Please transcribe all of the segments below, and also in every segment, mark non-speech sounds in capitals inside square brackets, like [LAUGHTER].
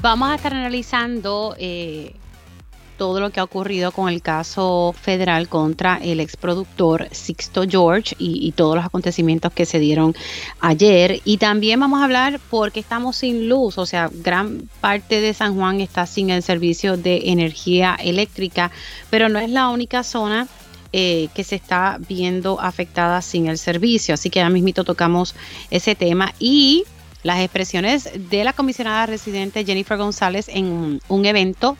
Vamos a estar analizando eh, todo lo que ha ocurrido con el caso federal contra el exproductor Sixto George y, todos los acontecimientos que se dieron ayer. Y también vamos a hablar porque estamos sin luz, o sea, gran parte de San Juan está sin el servicio de energía eléctrica, pero no es la única zona. Eh, que se está viendo afectada sin el servicio. Así que ya mismito tocamos ese tema y las expresiones de la comisionada residente Jennifer González en un evento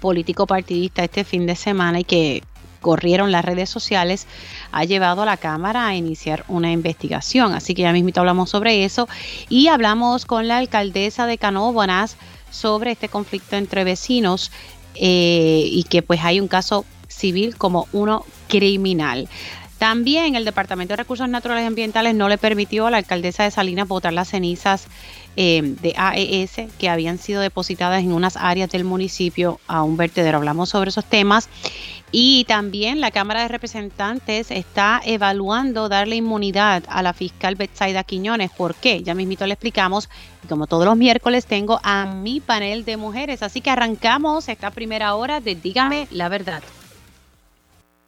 político partidista este fin de semana y que corrieron las redes sociales ha llevado a la Cámara a iniciar una investigación. Así que ya mismo hablamos sobre eso y hablamos con la alcaldesa de Canóbonas sobre este conflicto entre vecinos eh, y que pues hay un caso civil como uno criminal. También el Departamento de Recursos Naturales y Ambientales no le permitió a la alcaldesa de Salinas botar las cenizas eh, de AES que habían sido depositadas en unas áreas del municipio a un vertedero. Hablamos sobre esos temas. Y también la Cámara de Representantes está evaluando darle inmunidad a la fiscal Betsaida Quiñones. ¿Por qué? Ya mismito le explicamos. como todos los miércoles tengo a mi panel de mujeres. Así que arrancamos esta primera hora de Dígame la verdad.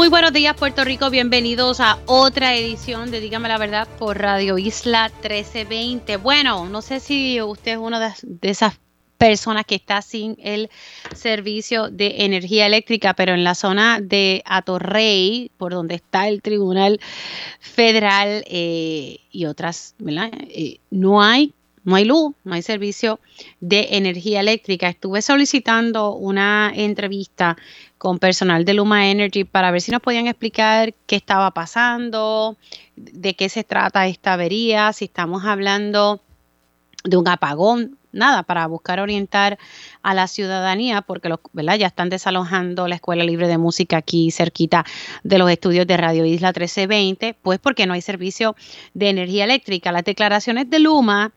Muy buenos días Puerto Rico, bienvenidos a otra edición de Dígame la Verdad por Radio Isla 1320. Bueno, no sé si usted es una de, esas personas que está sin el servicio de energía eléctrica, pero en la zona de Atorrey, por donde está el Tribunal Federal eh, y otras. Eh, no hay no hay luz, no hay servicio de energía eléctrica. Estuve solicitando una entrevista con personal de Luma Energy para ver si nos podían explicar qué estaba pasando, de qué se trata esta avería, si estamos hablando de un apagón, nada, para buscar orientar a la ciudadanía, porque los, ¿verdad? ya están desalojando la Escuela Libre de Música aquí cerquita de los estudios de Radio Isla 1320, pues porque no hay servicio de energía eléctrica. Las declaraciones de Luma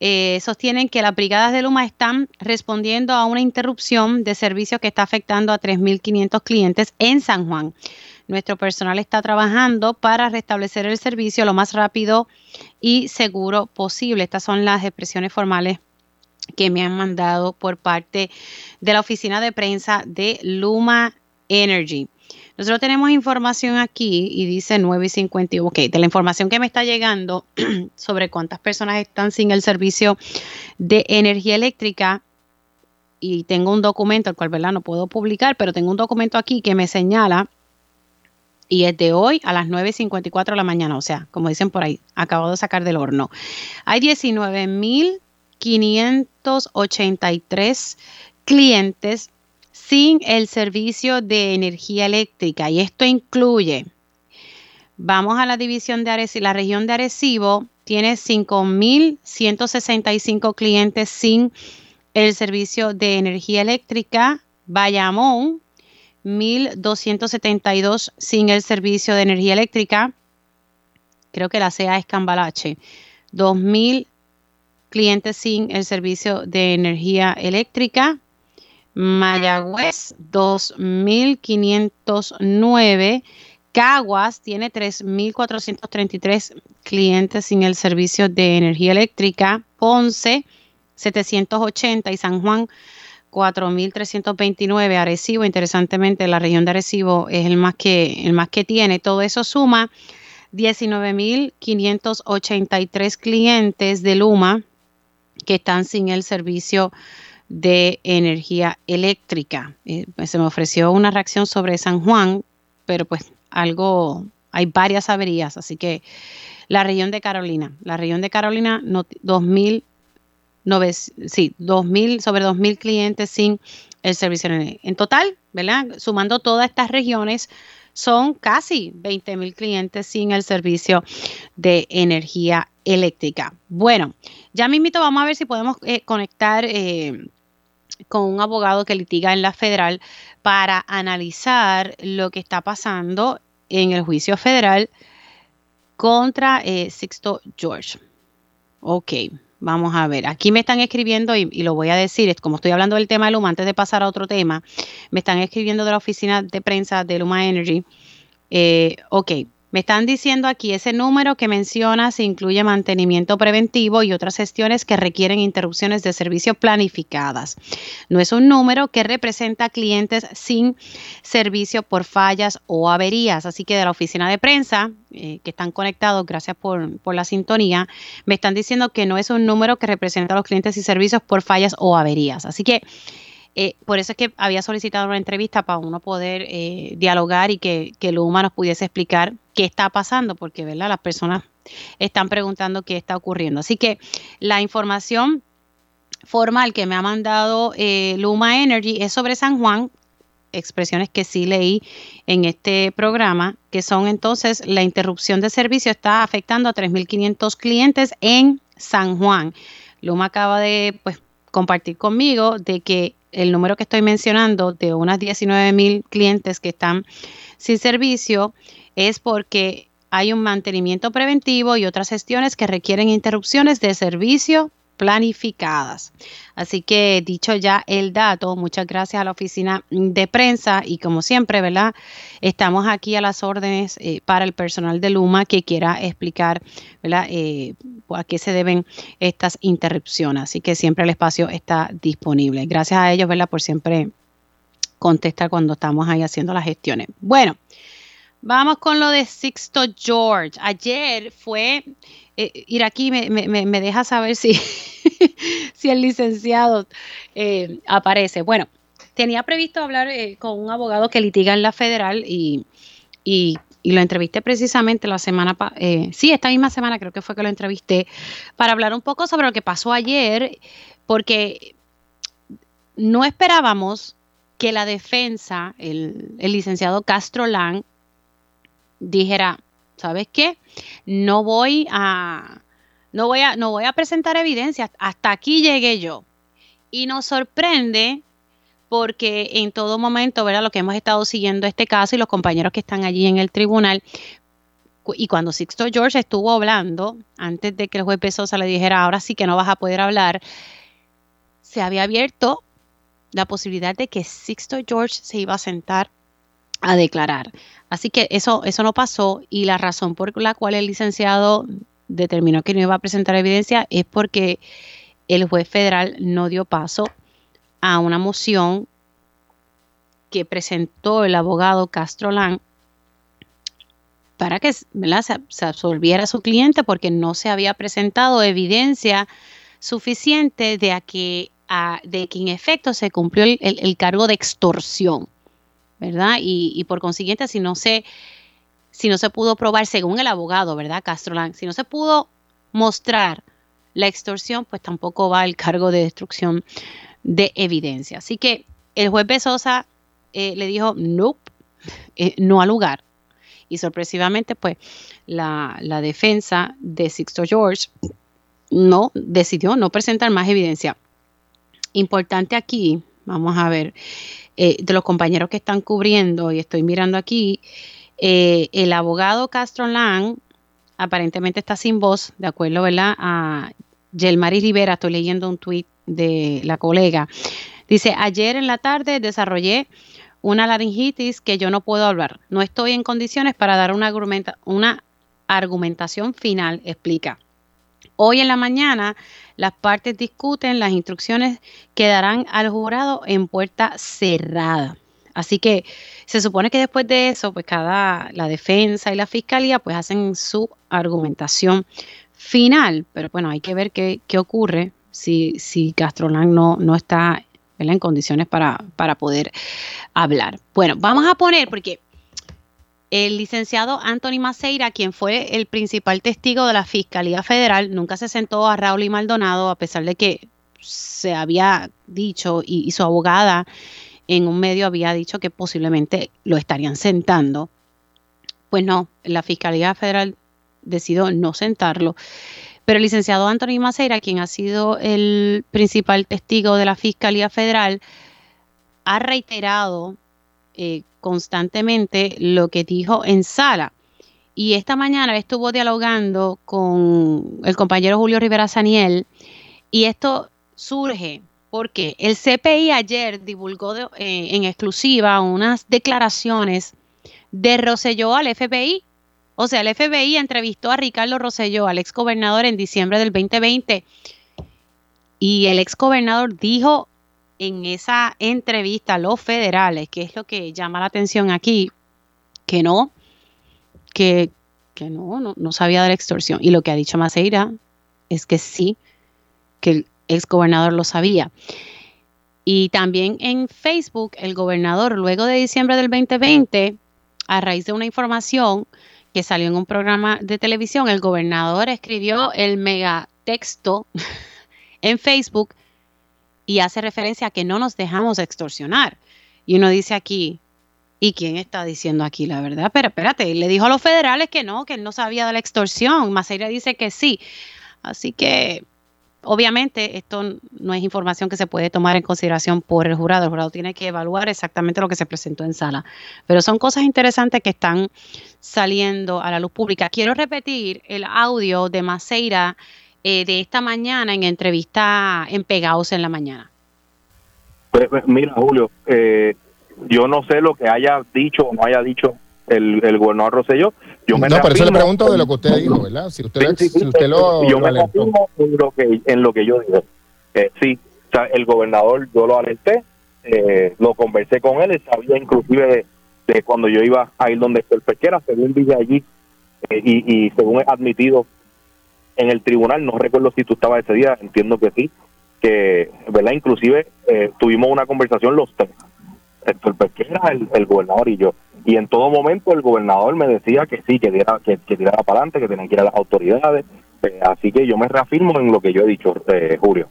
eh, sostienen que las brigadas de Luma están respondiendo a una interrupción de servicio que está afectando a 3.500 clientes en San Juan. Nuestro personal está trabajando para restablecer el servicio lo más rápido y seguro posible. Estas son las expresiones formales que me han mandado por parte de la oficina de prensa de Luma Energy. Nosotros tenemos información aquí y dice 9 y 51. Ok, de la información que me está llegando [CLEARS THROAT] sobre cuántas personas están sin el servicio de energía eléctrica, y tengo un documento, el cual ¿verdad? no puedo publicar, pero tengo un documento aquí que me señala, y es de hoy a las 9.54 de la mañana, o sea, como dicen por ahí, acabo de sacar del horno. Hay 19.583 clientes sin el servicio de energía eléctrica. Y esto incluye, vamos a la división de Arecibo, la región de Arecibo tiene 5.165 clientes sin el servicio de energía eléctrica. Bayamón, 1.272 sin el servicio de energía eléctrica. Creo que la sea es Cambalache. 2.000 clientes sin el servicio de energía eléctrica. Mayagüez 2.509. Caguas tiene 3.433 clientes sin el servicio de energía eléctrica. Ponce 780 y San Juan 4.329. Arecibo, interesantemente, la región de Arecibo es el más que, el más que tiene. Todo eso suma 19.583 clientes de Luma que están sin el servicio energía eléctrica. Eh, se me ofreció una reacción sobre San Juan, pero pues algo, hay varias averías, así que la región de Carolina, la región de Carolina, no, 2000, sí, 2000, sobre 2.000 clientes sin el servicio de En total, ¿verdad? Sumando todas estas regiones, son casi 20 mil clientes sin el servicio de energía eléctrica. Bueno, ya mismito vamos a ver si podemos eh, conectar eh, con un abogado que litiga en la federal para analizar lo que está pasando en el juicio federal contra eh, Sixto George. Ok, vamos a ver. Aquí me están escribiendo y, lo voy a decir, como estoy hablando del tema de Luma, antes de pasar a otro tema, me están escribiendo de la oficina de prensa de Luma Energy. Eh, ok, me están diciendo aquí, ese número que mencionas incluye mantenimiento preventivo y otras gestiones que requieren interrupciones de servicio planificadas. No es un número que representa clientes sin servicio por fallas o averías. Así que de la oficina de prensa, eh, que están conectados, gracias por, por la sintonía, me están diciendo que no es un número que representa a los clientes y servicios por fallas o averías. Así que eh, por eso es que había solicitado una entrevista para uno poder eh, dialogar y que, que Luma nos pudiese explicar qué está pasando, porque ¿verdad? las personas están preguntando qué está ocurriendo. Así que la información formal que me ha mandado eh, Luma Energy es sobre San Juan, expresiones que sí leí en este programa, que son entonces la interrupción de servicio está afectando a 3.500 clientes en San Juan. Luma acaba de pues, compartir conmigo de que el número que estoy mencionando de unas 19 mil clientes que están sin servicio es porque hay un mantenimiento preventivo y otras gestiones que requieren interrupciones de servicio planificadas. Así que dicho ya el dato, muchas gracias a la oficina de prensa y como siempre, ¿verdad? Estamos aquí a las órdenes eh, para el personal de Luma que quiera explicar, ¿verdad? Eh, a qué se deben estas interrupciones. Así que siempre el espacio está disponible. Gracias a ellos, ¿verdad? Por siempre contestar cuando estamos ahí haciendo las gestiones. Bueno. Vamos con lo de Sixto George. Ayer fue, eh, ir aquí me, me, deja saber si, [LAUGHS] si el licenciado eh, aparece. Bueno, tenía previsto hablar eh, con un abogado que litiga en la federal y, y, lo entrevisté precisamente la semana, sí, esta misma semana creo que fue que lo entrevisté, para hablar un poco sobre lo que pasó ayer, porque no esperábamos que la defensa, el, el licenciado Castro Lang, dijera, ¿sabes qué? No voy a, no voy a, no voy a presentar evidencia, hasta aquí llegué yo. Y nos sorprende porque en todo momento, ¿verdad? Lo que hemos estado siguiendo este caso y los compañeros que están allí en el tribunal, y cuando Sixto George estuvo hablando, antes de que el juez Pesosa le dijera, ahora sí que no vas a poder hablar, se había abierto la posibilidad de que Sixto George se iba a sentar a declarar. Así que eso, eso no pasó y la razón por la cual el licenciado determinó que no iba a presentar evidencia es porque el juez federal no dio paso a una moción que presentó el abogado Castro Lang para que Se, absolviera su cliente porque no se había presentado evidencia suficiente de que, de que en efecto se cumplió el cargo de extorsión. ¿Verdad? Y, por consiguiente, si no se si no se pudo probar según el abogado, ¿verdad? Lang, si no se pudo mostrar la extorsión, pues tampoco va el cargo de destrucción de evidencia. Así que el juez Besosa eh, le dijo, nope, [LAUGHS] eh, no al lugar. Y sorpresivamente, pues la, la defensa de Sixto George no decidió no presentar más evidencia. Importante aquí, vamos a ver, eh, de los compañeros que están cubriendo, y estoy mirando aquí, eh, el abogado Castro Lang aparentemente está sin voz, de acuerdo ¿verdad? a Yelmaris Rivera, estoy leyendo un tuit de la colega. Dice, ayer en la tarde desarrollé una laringitis que yo no puedo hablar. No estoy en condiciones para dar una argumentación final, explica. Hoy en la mañana las partes discuten las instrucciones que darán al jurado en puerta cerrada. Así que se supone que después de eso, pues cada la defensa y la fiscalía pues hacen su argumentación final. Pero bueno, hay que ver qué, ocurre si, si Castrolán no, no está en condiciones para, para poder hablar. Bueno, vamos a poner, porque el licenciado Anthony Maceira, quien fue el principal testigo de la Fiscalía Federal, nunca se sentó a Raúl y Maldonado, a pesar de que se había dicho y, su abogada en un medio había dicho que posiblemente lo estarían sentando. Pues no, la Fiscalía Federal decidió no sentarlo. Pero el licenciado Anthony Maceira, quien ha sido el principal testigo de la Fiscalía Federal, ha reiterado eh, constantemente lo que dijo en sala. Y esta mañana estuvo dialogando con el compañero Julio Rivera Saniel y esto surge porque el CPI ayer divulgó eh, en exclusiva unas declaraciones de Roselló al FBI. O sea, el FBI entrevistó a Ricardo Roselló, al ex gobernador, en diciembre del 2020. Y el ex gobernador dijo en esa entrevista a los federales, que es lo que llama la atención aquí, que no, que, no, no, sabía de la extorsión. Y lo que ha dicho Maceira es que sí, que el ex gobernador lo sabía. Y también en Facebook, el gobernador, luego de diciembre del 2020, a raíz de una información que salió en un programa de televisión, el gobernador escribió el megatexto [LAUGHS] en Facebook y hace referencia a que no nos dejamos extorsionar. Y uno dice aquí, ¿y quién está diciendo aquí la verdad? Pero espérate, le dijo a los federales que no, que él no sabía de la extorsión. Maceira dice que sí. Así que, obviamente, esto no es información que se puede tomar en consideración por el jurado. El jurado tiene que evaluar exactamente lo que se presentó en sala. Pero son cosas interesantes que están saliendo a la luz pública. Quiero repetir el audio de Maceira eh, de esta mañana en entrevista en Pegaos en la mañana? Pues, pues, mira, Julio, eh, yo no sé lo que haya dicho o no haya dicho el, el gobernador Rosselló. Yo me no, por eso le pregunto de lo que usted dijo, ¿verdad? Si usted, lo, Yo me en lo, que, en lo que yo dije. Eh, sí, o sea, el gobernador, yo lo alenté, eh, lo conversé con él, él sabía inclusive de, cuando yo iba a ir donde el pesquera, según dije allí, y, y según he admitido en el tribunal, no recuerdo si tú estabas ese día, entiendo que sí, que, ¿verdad? Inclusive eh, tuvimos una conversación los tres, el Pesquera, el, el gobernador y yo, y en todo momento el gobernador me decía que sí, que, diera, que, tirara para adelante, que tenían que ir a las autoridades, eh, así que yo me reafirmo en lo que yo he dicho, eh, Julio.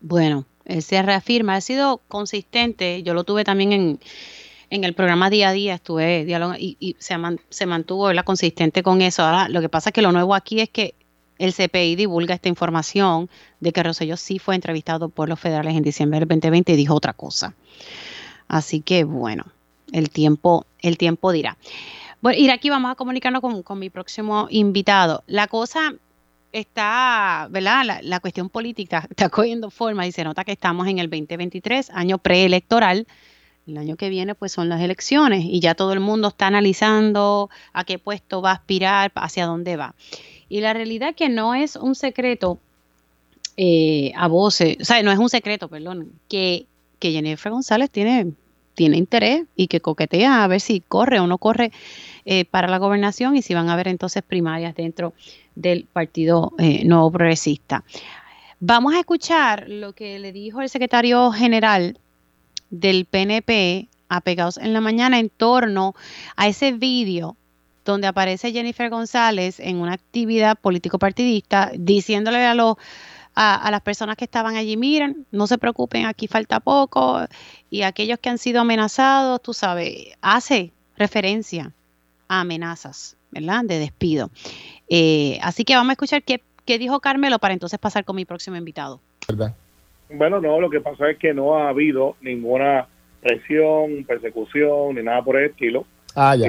Bueno, él se reafirma, ha sido consistente, yo lo tuve también en en el programa día a día estuve dialogando y, se, se, mantuvo consistente con eso. Ahora, lo que pasa es que lo nuevo aquí es que el CPI divulga esta información de que Rosselló sí fue entrevistado por los federales en diciembre del 2020 y dijo otra cosa. Así que bueno, el tiempo, el tiempo dirá. Bueno, y aquí vamos a comunicarnos con, con mi próximo invitado. La cosa está, ¿verdad? La, la, cuestión política [LAUGHS] está cogiendo forma y se nota que estamos en el 2023, año preelectoral. El año que viene pues son las elecciones y ya todo el mundo está analizando a qué puesto va a aspirar, hacia dónde va. Y la realidad es que no es un secreto eh, a voces, o sea, no es un secreto, perdón, que, que Jennifer González tiene, tiene interés y que coquetea a ver si corre o no corre eh, para la gobernación y si van a haber entonces primarias dentro del Partido eh, Nuevo Progresista. Vamos a escuchar lo que le dijo el secretario general del PNP apegados en la mañana en torno a ese vídeo donde aparece Jennifer González en una actividad político-partidista diciéndole a, los, a, las personas que estaban allí, miren, no se preocupen, aquí falta poco, y aquellos que han sido amenazados, tú sabes, hace referencia a amenazas, ¿verdad? De despido. Eh, así que vamos a escuchar qué, qué dijo Carmelo para entonces pasar con mi próximo invitado. Bueno, no, lo que pasa es que no ha habido ninguna presión, persecución, ni nada por el estilo. Ah, ya.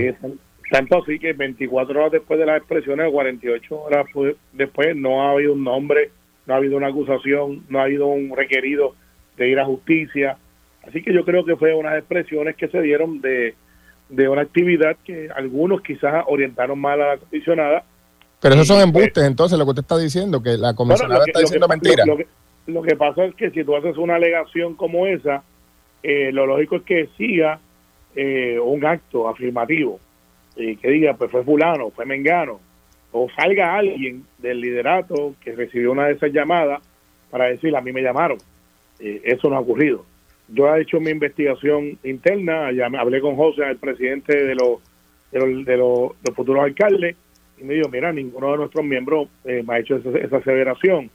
tanto así que 24 horas después de las expresiones, 48 horas después, no ha habido un nombre, no ha habido una acusación, no ha habido un requerido de ir a justicia. Así que yo creo que fue unas expresiones que se dieron de, de una actividad que algunos quizás orientaron mal a la comisionada. Pero esos son embustes, entonces, lo que usted está diciendo, que la comisionada está diciendo mentira. Lo que pasa es que si tú haces una alegación como esa, eh, lo lógico es que siga eh, un acto afirmativo y que diga, pues fue fulano, fue mengano, o salga alguien del liderato que recibió una de esas llamadas para decir, a mí me llamaron. Eh, eso no ha ocurrido. Yo he hecho mi investigación interna, ya hablé con José, el presidente de los, de los, futuros alcaldes, y me dijo, mira, ninguno de nuestros miembros me ha hecho esa aseveración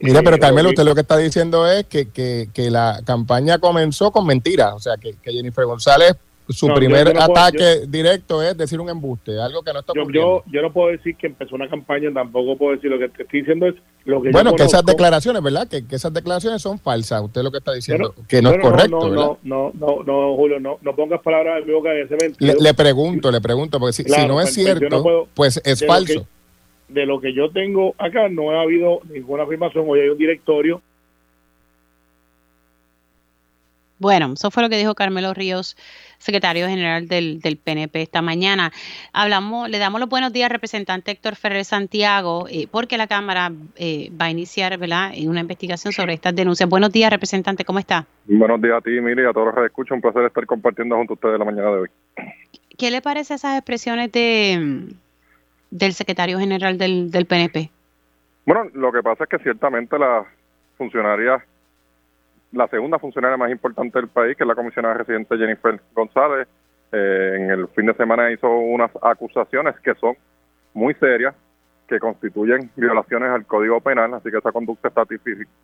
Mira, pero Carmelo, usted lo que está diciendo es que, que, que la campaña comenzó con mentiras, o sea, que, Jennifer González su primer ataque directo es decir un embuste, algo que no está yo, yo, no puedo decir que empezó una campaña, tampoco puedo decir lo que te estoy diciendo es lo que Bueno, que esas declaraciones, ¿verdad? Que, esas declaraciones son falsas, usted lo que está diciendo, que no es correcto, no, No, no, no, Julio, no, no pongas palabras en mi boca en ese momento. Le, pregunto, le pregunto, porque si, si no es pues, cierto, pues es falso. De lo que yo tengo acá no ha habido ninguna afirmación, hoy hay un directorio Bueno, eso fue lo que dijo Carmelo Ríos, secretario general del, del PNP esta mañana. Hablamos, le damos los buenos días al representante Héctor Ferrer Santiago, eh, porque la Cámara eh, va a iniciar ¿verdad? una investigación sobre estas denuncias. Buenos días, representante, ¿cómo está? Buenos días a ti, Miri, a todos los que escuchan. Un placer estar compartiendo junto a ustedes la mañana de hoy. ¿Qué le parece esas expresiones de del secretario general del, del PNP? Bueno, lo que pasa es que ciertamente la funcionaria la segunda funcionaria más importante del país, que es la comisionada residente Jennifer González, eh, en el fin de semana hizo unas acusaciones que son muy serias, que constituyen violaciones al Código Penal, así que esa conducta está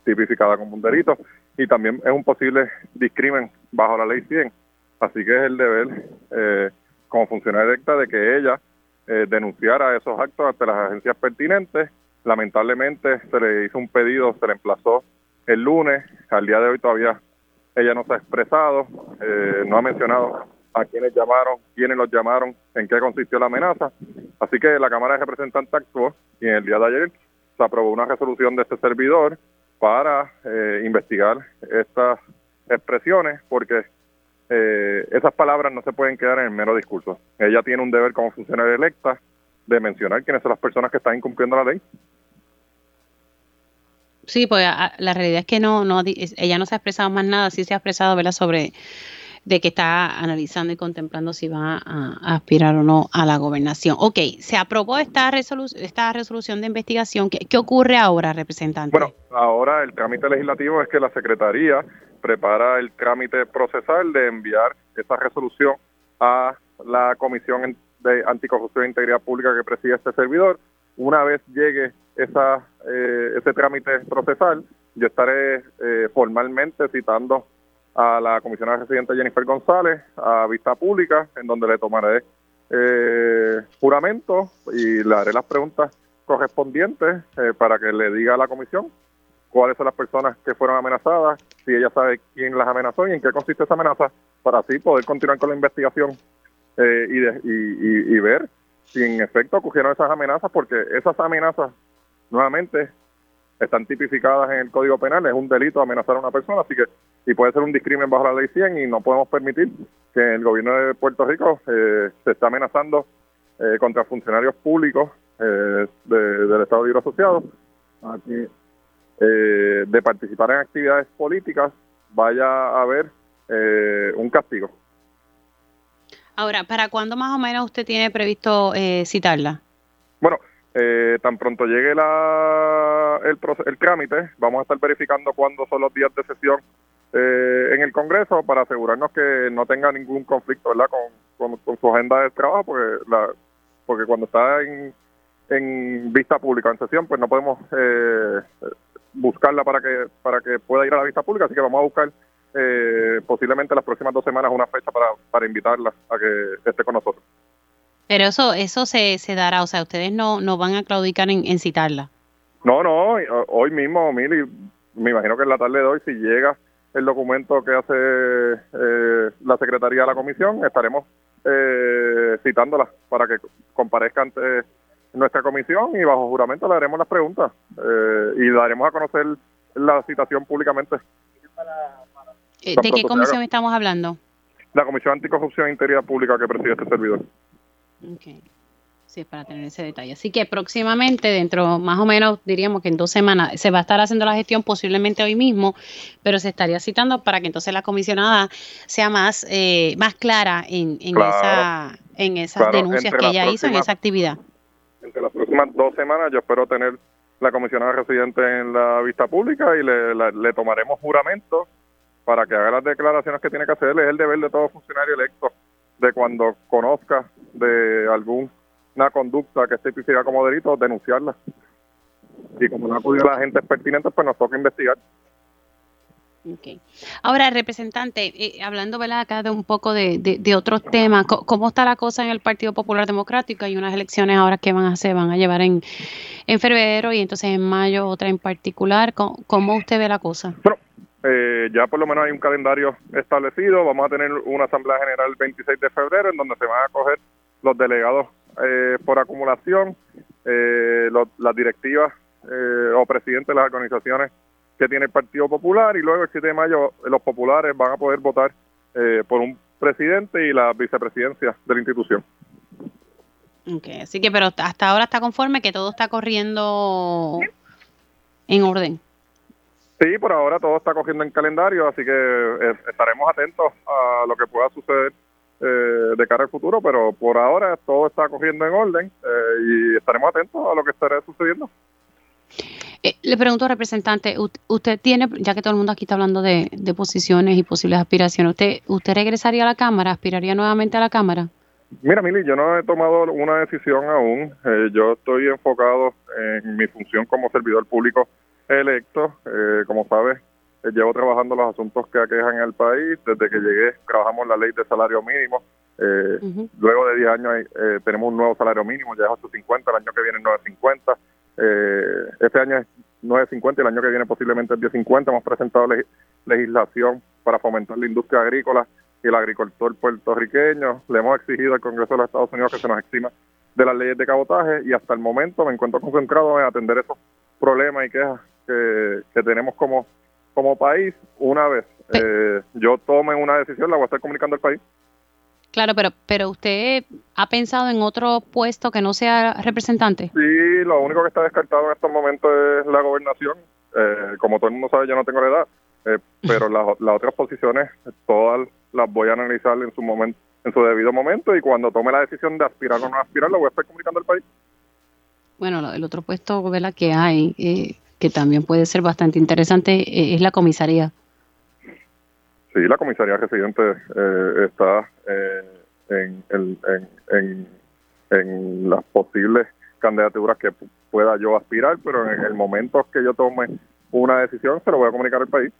tipificada como un delito y también es un posible discrimen bajo la ley 100. Así que es el deber, eh, como funcionaria directa, de que ella eh, denunciara esos actos ante las agencias pertinentes. Lamentablemente se le hizo un pedido, se le emplazó el lunes. Al día de hoy todavía ella no se ha expresado, eh, no ha mencionado a quienes llamaron, quiénes los llamaron, en qué consistió la amenaza. Así que la Cámara de Representantes actuó y en el día de ayer se aprobó una resolución de este servidor para eh, investigar estas expresiones porque eh, esas palabras no se pueden quedar en el mero discurso. Ella tiene un deber como funcionaria electa de mencionar quiénes son las personas que están incumpliendo la ley Sí, pues la realidad es que no, no, ella no se ha expresado más nada, sí se ha expresado, ¿verdad?, sobre de que está analizando y contemplando si va a, aspirar o no a la gobernación. Ok, se aprobó esta, resolución esta resolución de investigación. ¿Qué, ¿Qué, ocurre ahora, representante? Bueno, ahora el trámite legislativo es que la Secretaría prepara el trámite procesal de enviar esa resolución a la Comisión de Anticorrupción e Integridad Pública que preside este servidor. Una vez llegue esa, eh, ese trámite procesal, yo estaré eh, formalmente citando a la comisionada residente Jennifer González a vista pública, en donde le tomaré eh, juramento y le haré las preguntas correspondientes para que le diga a la comisión cuáles son las personas que fueron amenazadas, si ella sabe quién las amenazó y en qué consiste esa amenaza, para así poder continuar con la investigación y, y, ver si en efecto ocurrieron esas amenazas, porque esas amenazas nuevamente están tipificadas en el Código Penal, es un delito amenazar a una persona, así que y puede ser un discrimen bajo la ley 100 y no podemos permitir que el gobierno de Puerto Rico eh, se esté amenazando eh, contra funcionarios públicos eh, del Estado Libre Asociado aquí, de participar en actividades políticas vaya a haber un castigo. Ahora, ¿para cuándo más o menos usted tiene previsto citarla? Bueno, eh, tan pronto llegue la, el, el trámite, vamos a estar verificando cuándo son los días de sesión eh, en el Congreso para asegurarnos que no tenga ningún conflicto ¿verdad? Con, con, su agenda de trabajo, porque, la, porque cuando está en, en vista pública, en sesión, pues no podemos eh, buscarla para que, para que pueda ir a la vista pública, así que vamos a buscar eh, posiblemente las próximas dos semanas una fecha para, para invitarla a que esté con nosotros. Pero eso eso se, se dará, o sea, ustedes no, no van a claudicar en, citarla. No, no, hoy mismo, Mili, me imagino que en la tarde de hoy, si llega el documento que hace eh, la Secretaría de la Comisión, estaremos eh, citándola para que comparezca ante nuestra comisión y bajo juramento le haremos las preguntas eh, y daremos a conocer la citación públicamente. Eh, ¿De qué comisión estamos hablando? La Comisión Anticorrupción e Integridad Pública que preside este servidor. Ok. Sí, para tener ese detalle. Así que próximamente, dentro más o menos, diríamos que en dos semanas, se va a estar haciendo la gestión posiblemente hoy mismo, pero se estaría citando para que entonces la comisionada sea más, eh, más clara en, en, esa, en esas denuncias que ella hizo en esa actividad. Las próximas dos semanas yo espero tener la comisionada residente en la vista pública y le, le tomaremos juramento para que haga las declaraciones que tiene que hacer. Es el deber de todo funcionario electo de cuando conozca de alguna conducta que esté tipificada como delito, denunciarla. Y como no acudido a la gente pertinente, pues nos toca investigar. Ahora, representante, eh, hablando ¿verdad? acá de un poco de, de, otros temas, ¿cómo está la cosa en el Partido Popular Democrático? Hay unas elecciones ahora que van a hacer, van a llevar en, en febrero y entonces en mayo otra en particular. ¿Cómo, usted ve la cosa? Bueno, eh, ya por lo menos hay un calendario establecido. Vamos a tener una asamblea general el 26 de febrero en donde se van a coger los delegados eh, por acumulación, las directivas o presidentes de las organizaciones que tiene el Partido Popular y luego el 7 de mayo los populares van a poder votar eh, por un presidente y la vicepresidencia de la institución. Ok, así que pero hasta ahora está conforme que todo está corriendo en orden. Sí, por ahora todo está cogiendo en calendario, así que eh, estaremos atentos a lo que pueda suceder eh, de cara al futuro, pero por ahora todo está cogiendo en orden y estaremos atentos a lo que estará sucediendo. Eh, le pregunto, representante, usted tiene, ya que todo el mundo aquí está hablando de, posiciones y posibles aspiraciones, ¿usted, ¿usted regresaría a la Cámara? ¿Aspiraría nuevamente a la Cámara? Mira, Mili, yo no he tomado una decisión aún. Eh, yo estoy enfocado en mi función como servidor público electo. Eh, como sabes, llevo trabajando los asuntos que aquejan al país. Desde que llegué, trabajamos la ley de salario mínimo. Luego de 10 años tenemos un nuevo salario mínimo, ya es 850, el año que viene 950. Eh, este año es 9.50 y el año que viene posiblemente es 10.50. Hemos presentado legislación para fomentar la industria agrícola y el agricultor puertorriqueño. Le hemos exigido al Congreso de los Estados Unidos que se nos exima de las leyes de cabotaje y hasta el momento me encuentro concentrado en atender esos problemas y quejas que, tenemos como, como país. Una vez eh, yo tome una decisión, la voy a estar comunicando al país. Claro, pero, pero usted ha pensado en otro puesto que no sea representante. Sí, lo único que está descartado en estos momentos es la gobernación. Eh, como todo el mundo sabe, yo no tengo la edad, eh, pero [LAUGHS] las, otras posiciones todas las voy a analizar en su momento, en su debido momento y cuando tome la decisión de aspirar o no aspirar, lo voy a estar comunicando al país. Bueno, el otro puesto que hay, eh, que también puede ser bastante interesante, es la comisaría. Sí, la comisaría residente eh, está eh, en, en, en, las posibles candidaturas que pueda yo aspirar, pero en el momento que yo tome una decisión se lo voy a comunicar al país.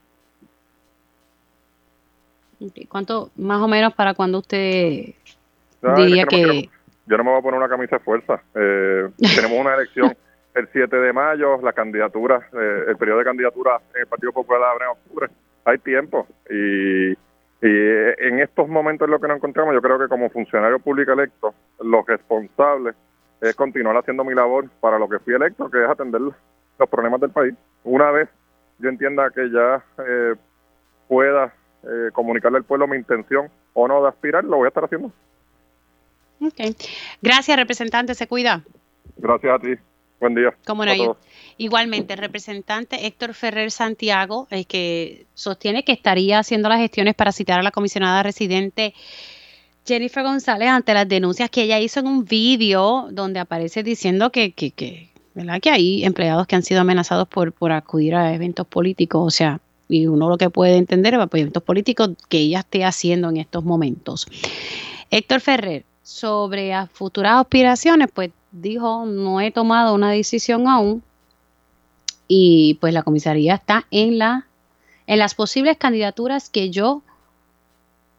¿Cuánto más o menos para cuando usted diría que, Yo no me voy a poner una camisa de fuerza. Eh, tenemos una elección el 7 de mayo, la candidatura, el periodo de candidatura en el Partido Popular abre en octubre hay tiempo y, en estos momentos en lo que nos encontramos, yo creo que como funcionario público electo, lo responsable es continuar haciendo mi labor para lo que fui electo, que es atender los problemas del país. Una vez yo entienda que ya eh, pueda eh, comunicarle al pueblo mi intención o no de aspirar, lo voy a estar haciendo. Okay. Gracias, representante. Se cuida. Gracias a ti. Buen día. Como no, igualmente, el representante Héctor Ferrer Santiago, el que sostiene que estaría haciendo las gestiones para citar a la comisionada residente Jennifer González ante las denuncias que ella hizo en un vídeo donde aparece diciendo que, que, que, ¿verdad? que hay empleados que han sido amenazados por, por acudir a eventos políticos, o sea, y uno lo que puede entender es pues, eventos políticos que ella esté haciendo en estos momentos. Héctor Ferrer, sobre futuras aspiraciones, pues dijo, no he tomado una decisión aún y pues la comisaría está en la en las posibles candidaturas que yo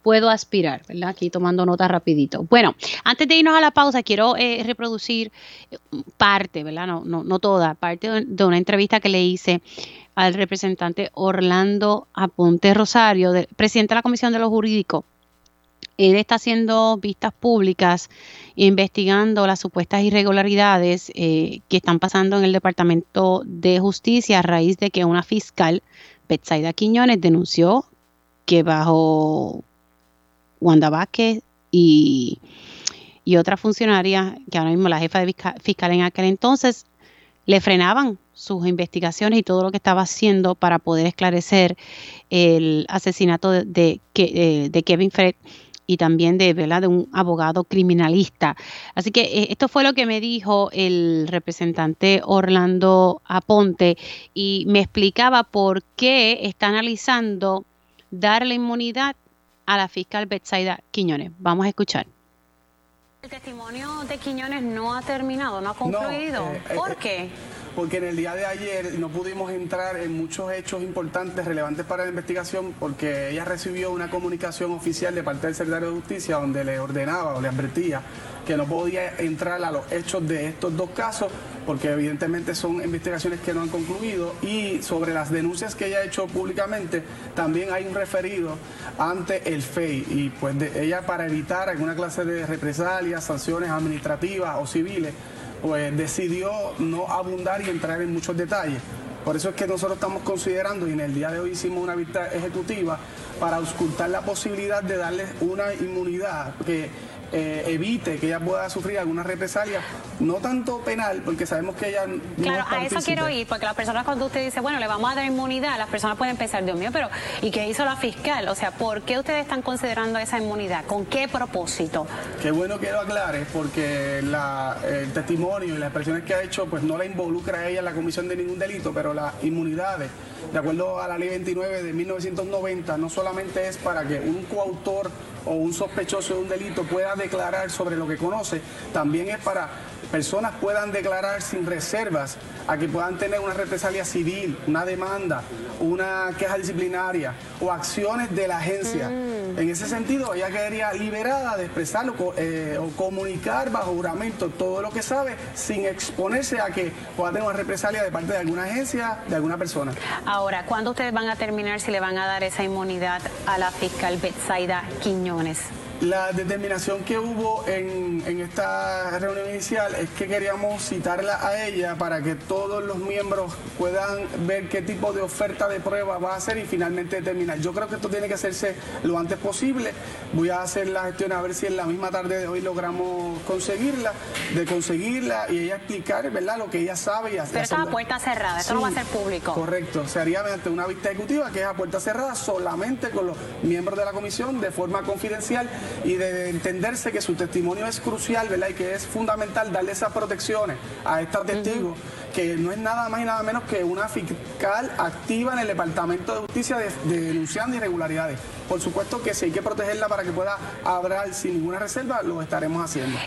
puedo aspirar, ¿verdad? Aquí tomando nota rapidito. Bueno, antes de irnos a la pausa, quiero eh, reproducir parte, ¿verdad? No, no, no toda, parte de una entrevista que le hice al representante Orlando Aponte Rosario, presidente de la Comisión de los Jurídicos él está haciendo vistas públicas, investigando las supuestas irregularidades eh, que están pasando en el Departamento de Justicia a raíz de que una fiscal, Betsaida Quiñones, denunció que bajo Wanda Vázquez y, y otra funcionaria, que ahora mismo la jefa de fiscal en aquel entonces, le frenaban sus investigaciones y todo lo que estaba haciendo para poder esclarecer el asesinato de, eh, de Kevin Fred y también de, ¿verdad? de un abogado criminalista. Así que eh, esto fue lo que me dijo el representante Orlando Aponte y me explicaba por qué está analizando darle inmunidad a la fiscal Betsaida Quiñones. Vamos a escuchar. El testimonio de Quiñones no ha terminado, no ha concluido. Eh, eh, ¿Por qué? Porque en el día de ayer no pudimos entrar en muchos hechos importantes, relevantes para la investigación, porque ella recibió una comunicación oficial de parte del secretario de Justicia donde le ordenaba o le advertía que no podía entrar a los hechos de estos dos casos, porque evidentemente son investigaciones que no han concluido, y sobre las denuncias que ella ha hecho públicamente, también hay un referido ante el FEI, y pues ella para evitar alguna clase de represalias, sanciones administrativas o civiles, pues decidió no abundar y entrar en muchos detalles. Por eso es que nosotros estamos considerando, y en el día de hoy hicimos una vista ejecutiva, para auscultar la posibilidad de darle una inmunidad que eh, evite que ella pueda sufrir alguna represalia, no tanto penal, porque sabemos que ella no Claro, a eso quiero ir, porque las personas cuando usted dice, bueno, le vamos a dar inmunidad, las personas pueden pensar, Dios mío, pero ¿y qué hizo la fiscal? O sea, ¿por qué ustedes están considerando esa inmunidad? ¿Con qué propósito? Qué bueno que lo aclare, porque la, el testimonio y las expresiones que ha hecho, pues no la involucra a ella en la comisión de ningún delito, pero las inmunidades, de acuerdo a la ley 29 de 1990, no solamente es para que un coautor o un sospechoso de un delito pueda declarar sobre lo que conoce, también es para personas puedan declarar sin reservas a que puedan tener una represalia civil, una demanda, una queja disciplinaria o acciones de la agencia. Mm. En ese sentido, ella quedaría liberada de expresarlo eh, o comunicar bajo juramento todo lo que sabe sin exponerse a que pueda tener una represalia de parte de alguna agencia, de alguna persona. Ahora, ¿cuándo ustedes van a terminar si le van a dar esa inmunidad a la fiscal Betsaida Quiñones? La determinación que hubo en, esta reunión inicial es que queríamos citarla a ella para que todos los miembros puedan ver qué tipo de oferta de prueba va a hacer y finalmente determinar. Yo creo que esto tiene que hacerse lo antes posible. Voy a hacer la gestión a ver si en la misma tarde de hoy logramos conseguirla, de conseguirla y ella explicar ¿verdad? lo que ella sabe y hacer. Pero esto es a puerta cerrada, esto no va a ser público. Correcto, se haría mediante una vista ejecutiva que es a puerta cerrada solamente con los miembros de la comisión de forma confidencial y de entenderse que su testimonio es crucial, ¿verdad? Y que es fundamental darle esas protecciones a estos testigos, que no es nada más y nada menos que una fiscal activa en el Departamento de Justicia de, denunciando irregularidades. Por supuesto que si hay que protegerla para que pueda hablar sin ninguna reserva, lo estaremos haciendo.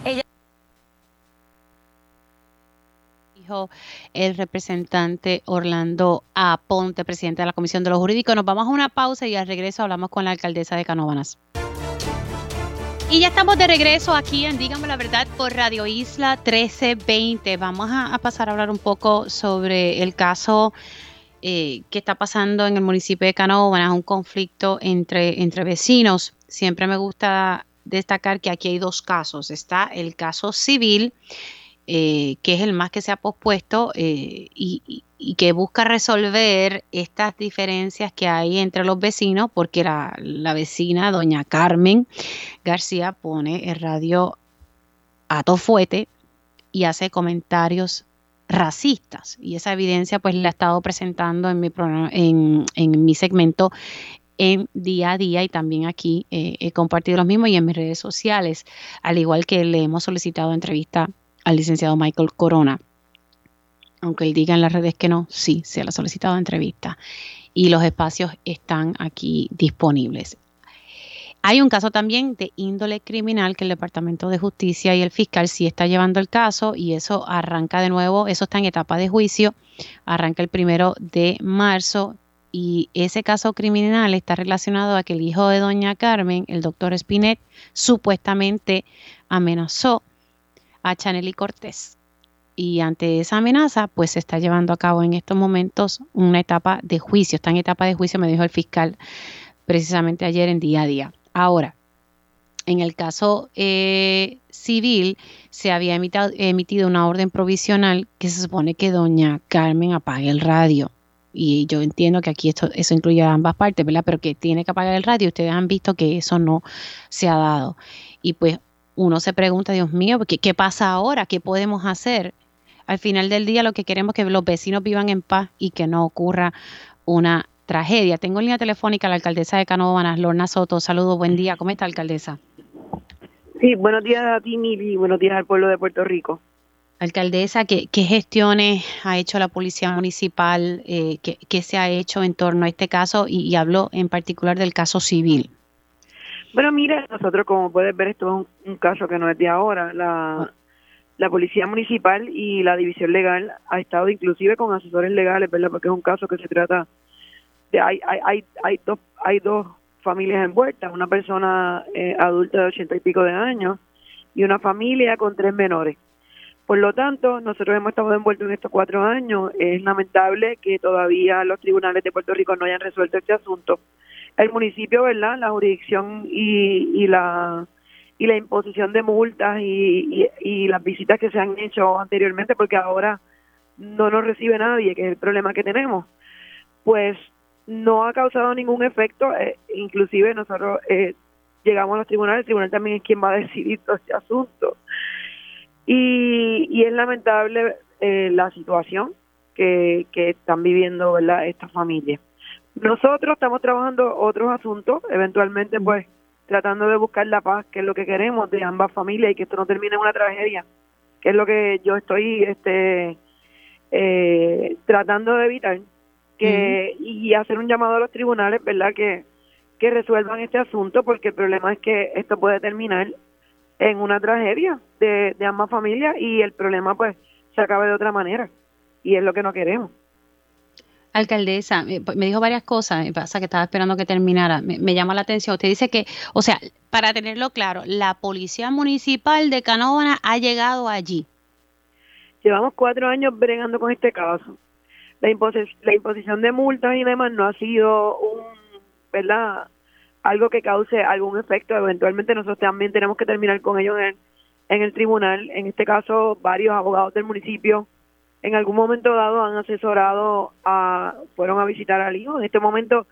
dijo el representante Orlando Aponte, presidente de la Comisión de los Jurídicos. Nos vamos a una pausa y al regreso hablamos con la alcaldesa de Canóvanas. Y ya estamos de regreso aquí en Dígame la Verdad por Radio Isla 1320. Vamos a, pasar a hablar un poco sobre el caso eh, que está pasando en el municipio de Canóvanas, un conflicto entre, entre vecinos. Siempre me gusta destacar que aquí hay dos casos. Está el caso civil eh, que es el más que se ha pospuesto eh, y, que busca resolver estas diferencias que hay entre los vecinos, porque la, vecina, doña Carmen García, pone el radio a tofuete y hace comentarios racistas. Y esa evidencia pues la he estado presentando en mi, en, en mi segmento en día a día y también aquí eh, he compartido los mismos y en mis redes sociales, al igual que le hemos solicitado entrevista al licenciado Michael Corona. Aunque él diga en las redes que no, sí, se le ha solicitado entrevista y los espacios están aquí disponibles. Hay un caso también de índole criminal que el Departamento de Justicia y el fiscal sí está llevando el caso y eso arranca de nuevo, eso está en etapa de juicio, arranca el primero de marzo y ese caso criminal está relacionado a que el hijo de doña Carmen, el doctor Spinet, supuestamente amenazó a Chanely Cortés. Y ante esa amenaza, pues se está llevando a cabo en estos momentos una etapa de juicio. Está en etapa de juicio, me dijo el fiscal precisamente ayer en día a día. Ahora, en el caso eh, civil, se había emitido una orden provisional que se supone que doña Carmen apague el radio. Y yo entiendo que aquí esto, eso incluye a ambas partes, ¿verdad? Pero que tiene que apagar el radio. Ustedes han visto que eso no se ha dado. Y pues uno se pregunta, Dios mío, ¿qué, ¿qué pasa ahora? ¿Qué podemos hacer? Al final del día lo que queremos es que los vecinos vivan en paz y que no ocurra una tragedia. Tengo en línea telefónica a la alcaldesa de Canóvanas, Lorna Soto. Saludos, buen día. ¿Cómo está, alcaldesa? Sí, buenos días a ti, Mili, buenos días al pueblo de Puerto Rico. Alcaldesa, ¿qué, gestiones ha hecho la Policía Municipal? Eh, ¿qué, se ha hecho en torno a este caso? Y, y habló en particular del caso civil. Bueno, mira, nosotros como puedes ver, esto es un, caso que no es de ahora. La, la policía municipal y la división legal ha estado inclusive con asesores legales, ¿verdad? Porque es un caso que se trata de hay hay hay, hay dos hay dos familias envueltas, una persona eh, adulta de ochenta y pico de años y una familia con tres menores. Por lo tanto, nosotros hemos estado envueltos en estos cuatro años. Es lamentable que todavía los tribunales de Puerto Rico no hayan resuelto este asunto. El municipio, ¿verdad? La jurisdicción y, y la y la imposición de multas y, y, las visitas que se han hecho anteriormente, porque ahora no nos recibe nadie, que es el problema que tenemos, pues no ha causado ningún efecto. Eh, inclusive nosotros eh, llegamos a los tribunales, el tribunal también es quien va a decidir todo este asunto. Y, y es lamentable eh, la situación que, que están viviendo ¿verdad? estas familias. Nosotros estamos trabajando otros asuntos, eventualmente pues tratando de buscar la paz, que es lo que queremos de ambas familias y que esto no termine en una tragedia, que es lo que yo estoy este eh, tratando de evitar que y hacer un llamado a los tribunales, ¿verdad? Que que resuelvan este asunto porque el problema es que esto puede terminar en una tragedia de, ambas familias y el problema pues se acabe de otra manera y es lo que no queremos. Alcaldesa, me dijo varias cosas, me pasa que estaba esperando que terminara, me, me, llama la atención. Usted dice que, o sea, para tenerlo claro, la Policía Municipal de Canóvana ha llegado allí. Llevamos cuatro años bregando con este caso. La, la imposición de multas y demás no ha sido un, ¿verdad? algo que cause algún efecto. Eventualmente nosotros también tenemos que terminar con ellos en, en el tribunal. En este caso, varios abogados del municipio en algún momento dado han asesorado, a, fueron a visitar al hijo. En este momento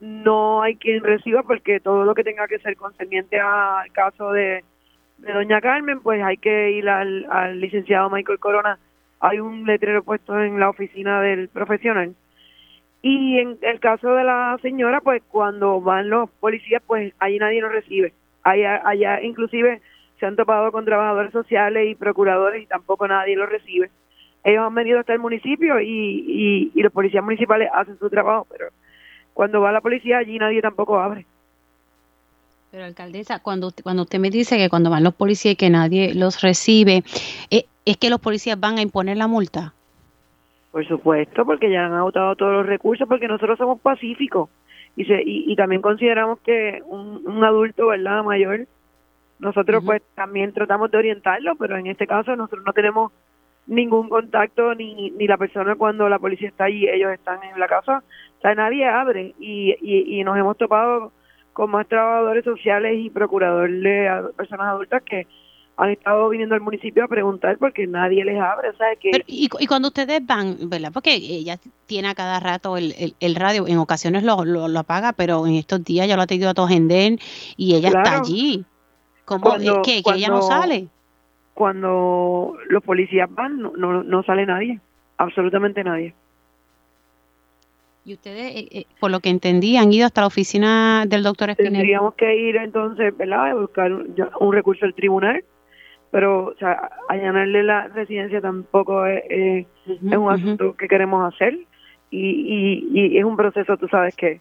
no hay quien reciba porque todo lo que tenga que ser concerniente al caso de, doña Carmen, pues hay que ir al, licenciado Michael Corona. Hay un letrero puesto en la oficina del profesional y en el caso de la señora, pues cuando van los policías, pues ahí nadie nos recibe. Allá, allá inclusive se han topado con trabajadores sociales y procuradores y tampoco nadie los recibe. Ellos han venido hasta el municipio y, y, los policías municipales hacen su trabajo, pero cuando va la policía allí nadie tampoco abre. Pero alcaldesa, cuando cuando usted me dice que cuando van los policías y que nadie los recibe, eh, ¿es que los policías van a imponer la multa? Por supuesto, porque ya han agotado todos los recursos, porque nosotros somos pacíficos y, se, y, también consideramos que un, adulto, ¿verdad?, mayor, nosotros pues también tratamos de orientarlo, pero en este caso nosotros no tenemos ningún contacto ni, ni la persona cuando la policía está allí, ellos están en la casa, o sea, nadie abre y, y, y nos hemos topado con más trabajadores sociales y procuradores de personas adultas que han estado viniendo al municipio a preguntar porque nadie les abre. O sea, que... y, cuando ustedes van, ¿verdad? Porque ella tiene a cada rato el, el, radio, en ocasiones lo, lo, apaga, pero en estos días ya lo ha tenido a Tojenden y ella está allí. ¿Cómo? ¿Que, ella no sale? Cuando los policías van, no, no, no sale nadie, absolutamente nadie. Y ustedes, eh, eh, por lo que entendí, han ido hasta la oficina del doctor Espinel. Tendríamos que ir entonces, ¿verdad? A buscar un recurso del tribunal pero o sea, allanarle la residencia tampoco es, un asunto que queremos hacer y, y, es un proceso, tú sabes que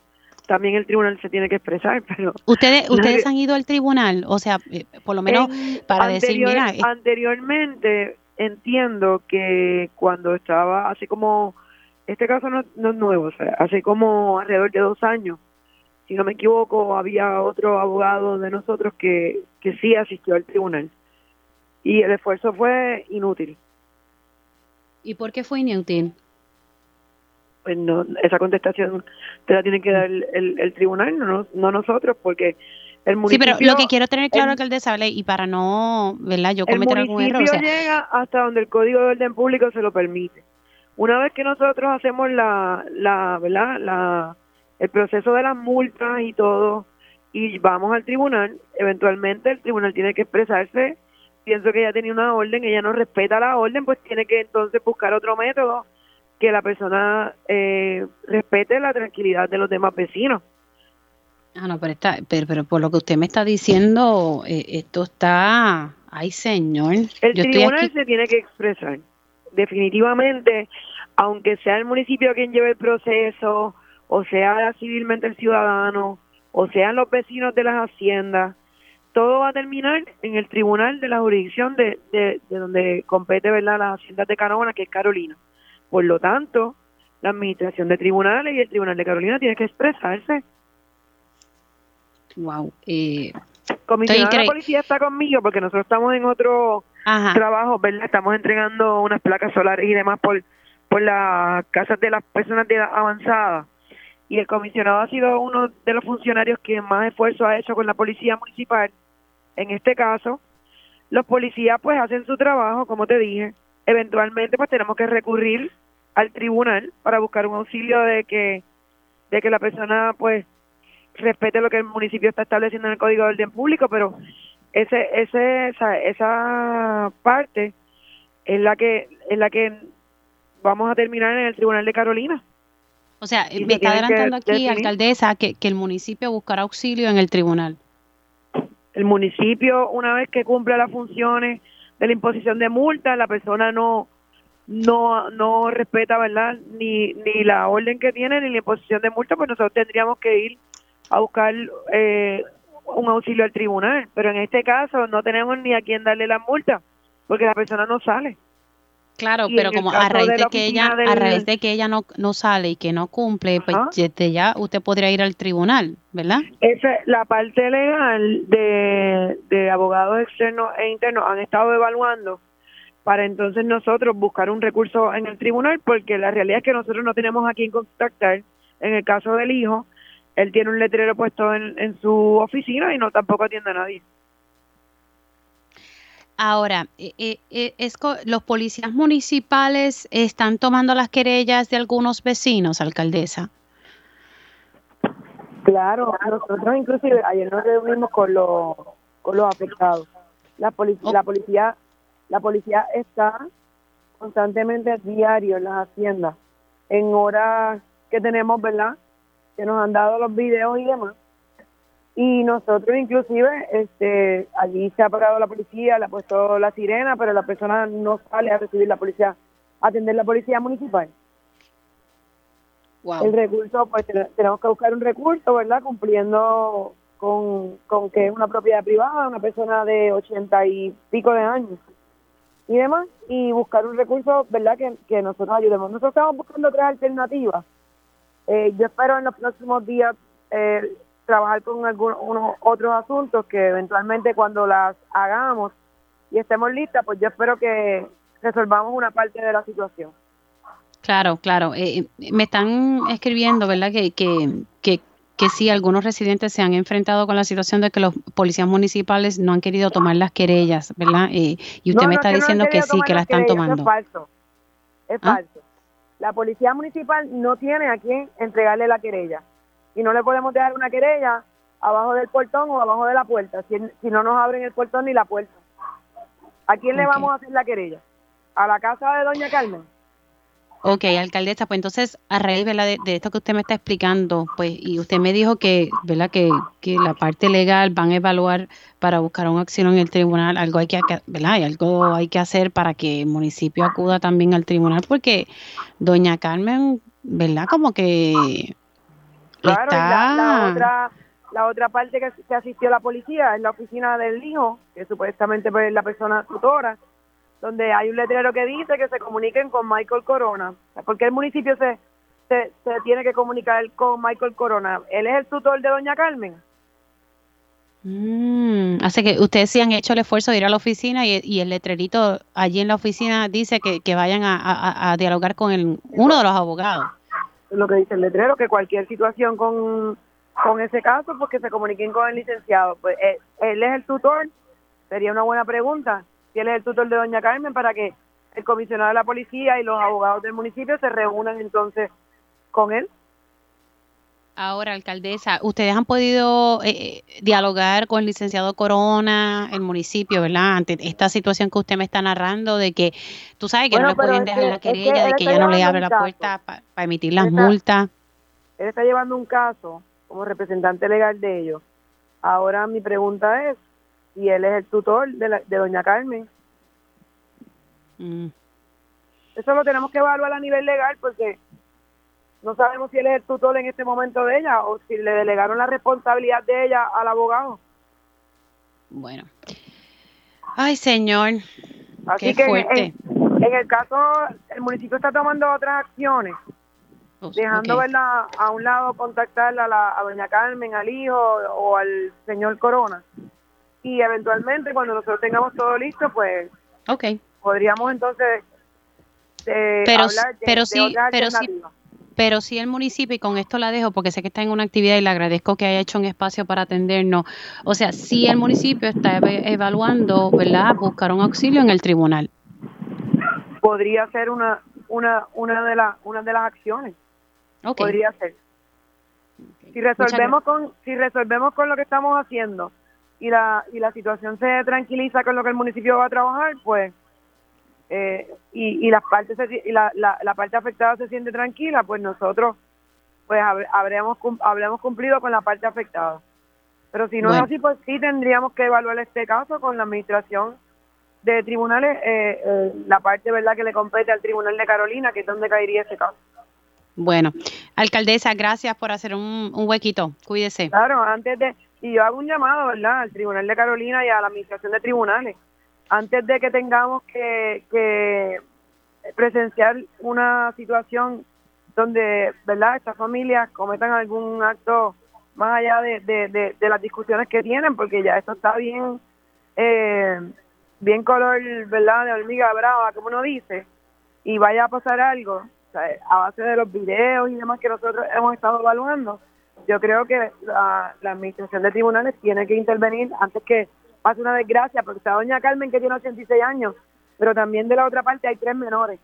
también el tribunal se tiene que expresar, [LAUGHS] pero... ¿Ustedes ustedes han ido al tribunal? O sea, eh, por lo menos para decir, mira... Anteriormente entiendo que cuando estaba, así como, este caso no, no es nuevo, o sea, hace como alrededor de dos años, si no me equivoco, había otro abogado de nosotros que, que sí asistió al tribunal y el esfuerzo fue inútil. ¿Y por qué fue inútil? Pues no, esa contestación te la tiene que dar el, el, tribunal, no, no nosotros, porque el municipio... Sí, pero lo que quiero tener claro, que alcaldesa, y para no, ¿verdad? Yo cometer algún error. El municipio llega hasta donde el Código de Orden Público se lo permite. Una vez que nosotros hacemos la, la, ¿verdad? La, el proceso de las multas y todo, y vamos al tribunal, eventualmente el tribunal tiene que expresarse pienso que ella tenía una orden, ella no respeta la orden, pues tiene que entonces buscar otro método que la persona eh, respete la tranquilidad de los demás vecinos. Ah, no, pero, está, pero, por lo que usted me está diciendo, eh, esto está... Ay, señor. El tribunal se tiene que expresar. Definitivamente, aunque sea el municipio quien lleve el proceso, o sea civilmente el ciudadano, o sean los vecinos de las haciendas, todo va a terminar en el tribunal de la jurisdicción de, de, donde compete verdad las haciendas de Canóvana, que es Carolina. Por lo tanto, la administración de tribunales y el tribunal de Carolina tiene que expresarse. Wow. Eh, Comisionado de la policía está conmigo porque nosotros estamos en otro trabajo, ¿verdad? Estamos entregando unas placas solares y demás por, por las casas de las personas de edad avanzada. Y el comisionado ha sido uno de los funcionarios que más esfuerzo ha hecho con la policía municipal. En este caso, los policías pues hacen su trabajo, como te dije. Eventualmente pues tenemos que recurrir al tribunal para buscar un auxilio de que de que la persona pues respete lo que el municipio está estableciendo en el Código de Orden Público, pero ese, ese, esa, esa parte es la que es la que vamos a terminar en el Tribunal de Carolina. O sea, me está adelantando aquí, alcaldesa, que, que el municipio buscará auxilio en el tribunal. El municipio, una vez que cumpla las funciones de la imposición de multa, la persona no no no respeta, ¿verdad? Ni, ni la orden que tiene ni la imposición de multa, pues nosotros tendríamos que ir a buscar eh, un auxilio al tribunal. Pero en este caso no tenemos ni a quién darle la multa, porque la persona no sale. Claro, pero como a raíz de, que ella a raíz de que ella no, no sale y que no cumple, pues ya usted podría ir al tribunal, ¿verdad? Esa, la parte legal de, de abogados externos e internos han estado evaluando para entonces nosotros buscar un recurso en el tribunal, porque la realidad es que nosotros no tenemos a quién contactar. En el caso del hijo, él tiene un letrero puesto en, su oficina y no tampoco atiende a nadie. Ahora, eh, eh, eh, es, los policías municipales están tomando las querellas de algunos vecinos, alcaldesa. Claro, nosotros inclusive ayer nos reunimos con los con los afectados. La policía, la policía, la policía está constantemente diario en las haciendas, en horas que tenemos, ¿verdad? que nos han dado los videos y demás. Y nosotros inclusive, este, allí se ha parado la policía, le ha puesto la sirena, pero la persona no sale a recibir la policía, a atender la policía municipal. El recurso, pues tenemos que buscar un recurso, ¿verdad? Cumpliendo con, con que es una propiedad privada, una persona de ochenta y pico de años y demás, y buscar un recurso, ¿verdad? Que, que nosotros ayudemos. Nosotros estamos buscando tres alternativas eh, yo espero en los próximos días eh, trabajar con algunos otros asuntos que eventualmente cuando las hagamos y estemos listas, pues yo espero que resolvamos una parte de la situación. Claro, claro. Eh, me están escribiendo, ¿verdad? Que, que, que, que sí, algunos residentes se han enfrentado con la situación de que los policías municipales no han querido tomar las querellas, ¿verdad? y usted me está diciendo que sí, que la están tomando. Es falso. Es ¿Ah? falso. La policía municipal no tiene a quién entregarle la querella. Y no le podemos dejar una querella abajo del portón o abajo de la puerta, si, no nos abren el portón ni la puerta. ¿A quién le vamos a hacer la querella? ¿A la casa de doña Carmen? Ok, alcaldesa, pues entonces a raíz De, esto que usted me está explicando, pues y usted me dijo que, ¿verdad? Que, que la parte legal van a evaluar para buscar una acción en el tribunal, algo hay que, ¿verdad? Y algo hay que hacer para que el municipio acuda también al tribunal, porque doña Carmen, ¿verdad? Como que claro, está... la, otra la otra parte que, que asistió la policía es la oficina del hijo, que supuestamente pues, es la persona tutora donde hay un letrero que dice que se comuniquen con Michael Corona. porque el municipio se, se, tiene que comunicar con Michael Corona? ¿Él es el tutor de doña Carmen? Mm, así que ustedes sí han hecho el esfuerzo de ir a la oficina y, el letrerito allí en la oficina dice que, que vayan a, dialogar con el, uno de los abogados. Lo que dice el letrero, que cualquier situación con, con ese caso, pues que se comuniquen con el licenciado. Pues él, eh, él es el tutor, sería una buena pregunta si él es el tutor de doña Carmen, para que el comisionado de la policía y los abogados del municipio se reúnan entonces con él. Ahora, alcaldesa, ustedes han podido eh, eh, dialogar con el licenciado Corona, el municipio, ¿verdad? Ante esta situación que usted me está narrando, de que tú sabes que no le pueden dejar la querella, de que ella no le abre la puerta para emitir las multas. Él está llevando un caso como representante legal de ellos. Ahora mi pregunta es, y él es el tutor de, la, de doña Carmen. Mm. Eso lo tenemos que evaluar a nivel legal porque no sabemos si él es el tutor en este momento de ella o si le delegaron la responsabilidad de ella al abogado. Bueno. Ay, señor. Así que En, el caso, el municipio está tomando otras acciones, oh, dejando verla a un lado contactar a, la, a doña Carmen, al hijo o al señor Corona. Y eventualmente, cuando nosotros tengamos todo listo, pues okay. podríamos entonces eh, pero, hablar de, pero sí, pero sí, pero sí el municipio, y con esto la dejo porque sé que está en una actividad y le agradezco que haya hecho un espacio para atendernos. O sea, sí el municipio está evaluando, ¿verdad?, buscar un auxilio en el tribunal. Podría ser una una una de las una de las acciones. Podría ser. Si resolvemos con si resolvemos con lo que estamos haciendo y la y la situación se tranquiliza con lo que el municipio va a trabajar, pues eh, y, y las partes y la, la, parte afectada se siente tranquila, pues nosotros pues habremos, habremos cumplido con la parte afectada. Pero si no es así, pues sí tendríamos que evaluar este caso con la administración de tribunales, eh, eh, la parte verdad que le compete al tribunal de Carolina, que es donde caería ese caso. Bueno, alcaldesa, gracias por hacer un, un huequito. Cuídese. Claro, antes de, y yo hago un llamado, ¿verdad?, al tribunal de Carolina y a la administración de tribunales antes de que tengamos que, presenciar una situación donde, ¿verdad?, estas familias cometan algún acto más allá de, las discusiones que tienen, porque ya esto está bien, eh, bien color, ¿verdad?, de hormiga brava, como uno dice, y vaya a pasar algo, a base de los videos y demás que nosotros hemos estado evaluando, yo creo que la administración de tribunales tiene que intervenir antes que pasa una desgracia, porque está doña Carmen que tiene 86 años, pero también de la otra parte hay tres menores.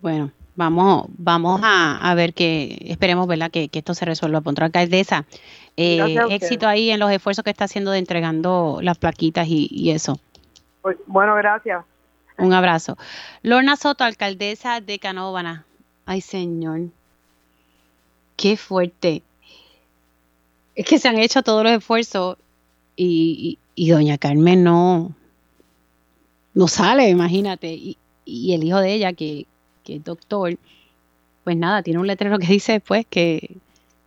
Bueno, vamos vamos a, ver que esperemos verdad que, esto se resuelva. Contra alcaldesa eh, éxito ahí en los esfuerzos que está haciendo de entregando las plaquitas y, eso. Pues, bueno gracias. Un abrazo. Lorna Soto alcaldesa de Canóvana. Ay señor. Qué fuerte. Es que se han hecho todos los esfuerzos y, doña Carmen no, no sale, imagínate. Y, el hijo de ella, que, que, es doctor, pues nada, tiene un letrero que dice pues que,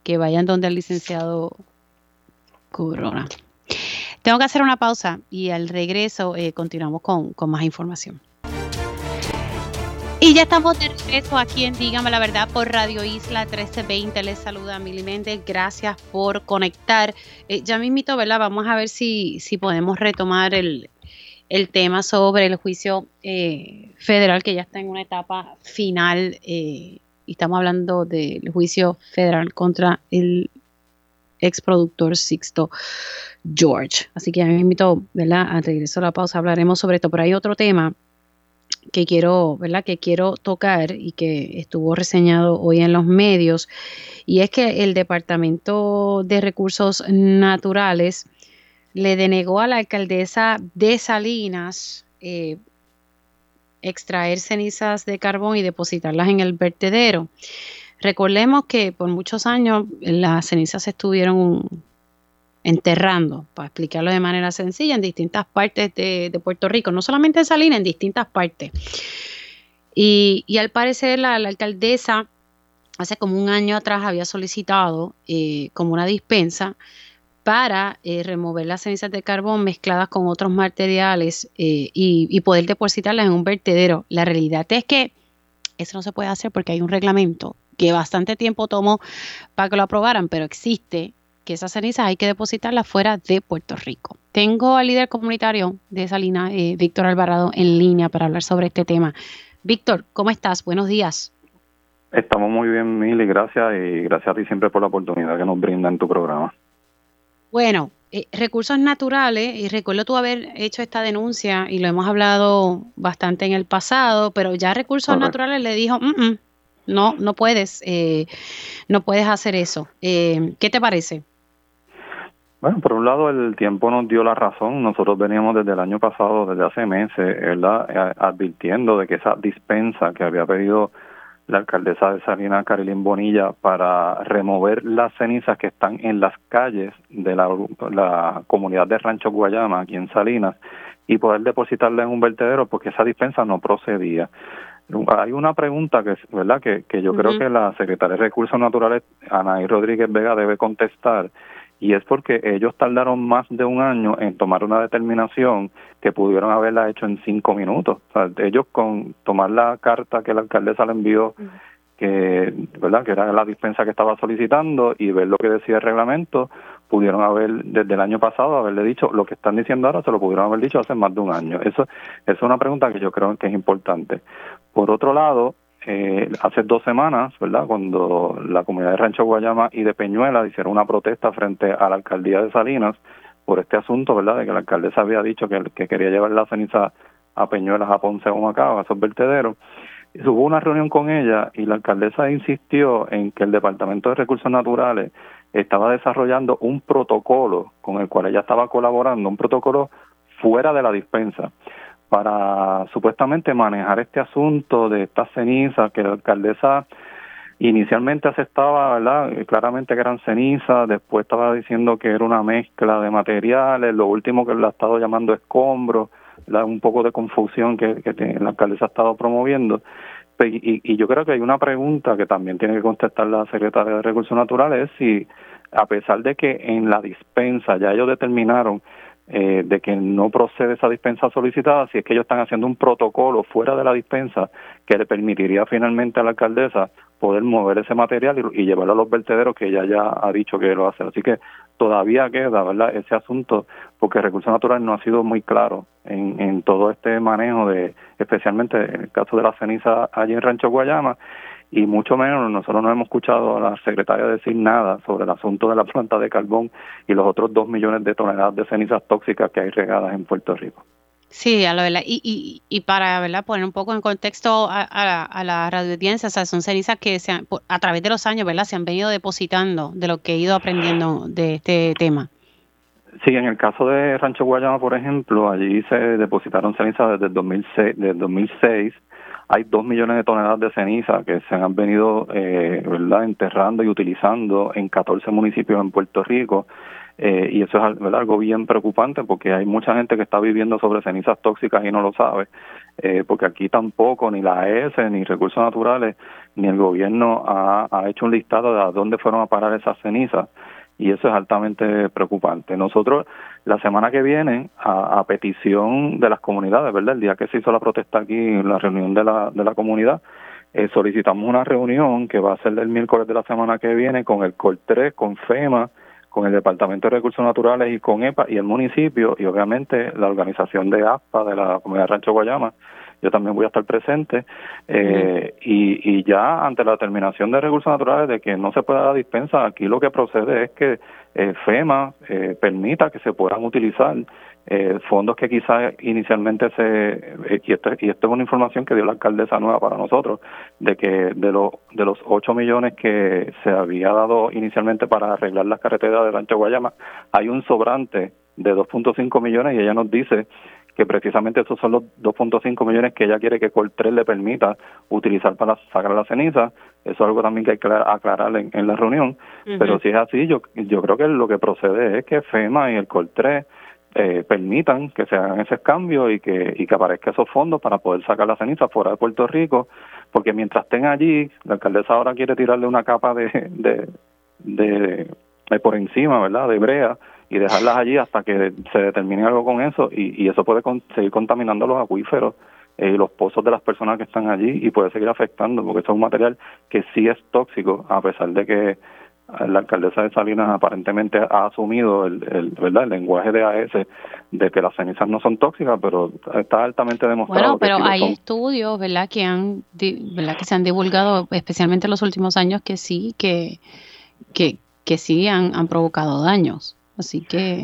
que vayan donde el licenciado Corona. Tengo que hacer una pausa y al regreso eh, continuamos con, con más información. Y ya estamos de regreso aquí en Dígame la Verdad por Radio Isla 1320. Les saluda Mili Méndez. Gracias por conectar. Eh, ya me invito, ¿verdad? Vamos a ver si, si podemos retomar el, tema sobre el juicio eh, federal que ya está en una etapa final. Eh, y estamos hablando del juicio federal contra el ex productor Sixto George. Así que ya me invito, ¿verdad? Al regreso a la pausa hablaremos sobre esto. Pero hay otro tema que quiero, ¿verdad? Que quiero tocar y que estuvo reseñado hoy en los medios y es que el Departamento de Recursos Naturales le denegó a la alcaldesa de Salinas eh, extraer cenizas de carbón y depositarlas en el vertedero. Recordemos que por muchos años las cenizas estuvieron enterrando, para explicarlo de manera sencilla, en distintas partes de, Puerto Rico, no solamente en Salinas, en distintas partes. Y, al parecer la, alcaldesa hace como un año atrás había solicitado eh, como una dispensa para eh, remover las cenizas de carbón mezcladas con otros materiales eh, y, y, poder depositarlas en un vertedero. La realidad es que eso no se puede hacer porque hay un reglamento que bastante tiempo tomó para que lo aprobaran, pero existe que esas cenizas hay que depositarlas fuera de Puerto Rico. Tengo al líder comunitario de Salina, eh, Víctor Alvarado, en línea para hablar sobre este tema. Víctor, ¿cómo estás? Buenos días. Estamos muy bien, Mili, gracias y gracias a ti siempre por la oportunidad que nos brinda en tu programa. Bueno, eh, recursos naturales, y recuerdo tú haber hecho esta denuncia y lo hemos hablado bastante en el pasado, pero ya recursos naturales le dijo, mm, mm, no, no puedes, eh, no puedes hacer eso. ¿Qué te parece? Bueno, por un lado el tiempo nos dio la razón. Nosotros veníamos desde el año pasado, desde hace meses, ¿verdad? Eh, advirtiendo de que esa dispensa que había pedido la alcaldesa de Salinas, Carilín Bonilla, para remover las cenizas que están en las calles de la, comunidad de Rancho Guayama, aquí en Salinas, y poder depositarla en un vertedero, porque esa dispensa no procedía. Hay una pregunta que, ¿verdad? que, que yo creo que la secretaria de Recursos Naturales, Anaí Rodríguez Vega, debe contestar, y es porque ellos tardaron más de un año en tomar una determinación que pudieron haberla hecho en cinco minutos. O sea, ellos con tomar la carta que la alcaldesa le envió, que, ¿verdad? que era la dispensa que estaba solicitando y ver lo que decía el reglamento, pudieron haber desde el año pasado haberle dicho lo que están diciendo ahora se lo pudieron haber dicho hace más de un año. Eso, es una pregunta que yo creo que es importante. Por otro lado, eh, hace dos semanas, ¿verdad? Cuando la comunidad de Rancho Guayama y de Peñuela hicieron una protesta frente a la alcaldía de Salinas por este asunto, ¿verdad? De que la alcaldesa había dicho que, que quería llevar la ceniza a Peñuelas, a Ponce o Macao, a esos vertederos. Hubo una reunión con ella y la alcaldesa insistió en que el Departamento de Recursos Naturales estaba desarrollando un protocolo con el cual ella estaba colaborando, un protocolo fuera de la dispensa para supuestamente manejar este asunto de estas cenizas que la alcaldesa inicialmente aceptaba, ¿verdad? Claramente que eran cenizas, después estaba diciendo que era una mezcla de materiales, lo último que la ha estado llamando escombros, un poco de confusión que, la alcaldesa ha estado promoviendo. Y, y, yo creo que hay una pregunta que también tiene que contestar la secretaria de Recursos Naturales, es si a pesar de que en la dispensa ya ellos determinaron eh, de que no procede esa dispensa solicitada, si es que ellos están haciendo un protocolo fuera de la dispensa que le permitiría finalmente a la alcaldesa poder mover ese material y, llevarlo a los vertederos que ella ya ha dicho que lo hace. Así que todavía queda verdad ese asunto porque Recursos Naturales no ha sido muy claro en, en todo este manejo de, especialmente en el caso de la ceniza allí en Rancho Guayama y mucho menos nosotros no hemos escuchado a la secretaria decir nada sobre el asunto de la planta de carbón y los otros dos millones de toneladas de cenizas tóxicas que hay regadas en Puerto Rico. Sí, a lo y, y, y para ¿verdad? poner un poco en contexto a, a, la radio audiencia, o sea, son cenizas que se a través de los años ¿verdad? se han venido depositando de lo que he ido aprendiendo de este tema. Sí, en el caso de Rancho Guayama, por ejemplo, allí se depositaron cenizas desde el 2006, desde 2006 hay dos millones de toneladas de ceniza que se han venido eh, ¿verdad? enterrando y utilizando en 14 municipios en Puerto Rico. Eh, y eso es algo bien preocupante porque hay mucha gente que está viviendo sobre cenizas tóxicas y no lo sabe, eh, porque aquí tampoco ni la AES, ni Recursos Naturales, ni el gobierno ha, ha hecho un listado de a dónde fueron a parar esas cenizas y eso es altamente preocupante. Nosotros la semana que viene, a, petición de las comunidades, ¿verdad? El día que se hizo la protesta aquí, en la reunión de la, de la comunidad, eh, solicitamos una reunión que va a ser el miércoles de la semana que viene con el COR3, con FEMA, con el Departamento de Recursos Naturales y con EPA y el municipio y obviamente la organización de ASPA de la comunidad Rancho Guayama yo también voy a estar presente, eh, y, y ya ante la terminación de recursos naturales de que no se pueda dar dispensa, aquí lo que procede es que eh, FEMA eh, permita que se puedan utilizar fondos que quizás inicialmente se y esto, y esto es una información que dio la alcaldesa nueva para nosotros de que de los de los 8 millones que se había dado inicialmente para arreglar las carreteras de Ancho Guayama hay un sobrante de 2.5 millones y ella nos dice que precisamente esos son los 2.5 millones que ella quiere que Coltrés le permita utilizar para sacar la ceniza. Eso es algo también que hay que aclarar en, la reunión. Pero si es así, yo, yo creo que lo que procede es que FEMA y el Coltrés eh, permitan que se hagan esos cambios y que, y que aparezcan esos fondos para poder sacar la ceniza fuera de Puerto Rico, porque mientras estén allí, la alcaldesa ahora quiere tirarle una capa de, de, de, de por encima, ¿verdad?, de brea y dejarlas allí hasta que se determine algo con eso y, y eso puede seguir contaminando los acuíferos eh, y los pozos de las personas que están allí y puede seguir afectando porque eso es un material que sí es tóxico a pesar de que la alcaldesa de Salinas aparentemente ha asumido el, el, ¿verdad? el lenguaje de AES de que las cenizas no son tóxicas, pero está altamente demostrado. Bueno, pero hay estudios, ¿verdad? Que han, ¿verdad? Que se han divulgado, especialmente en los últimos años, que sí, que, que, que sí han, han provocado daños.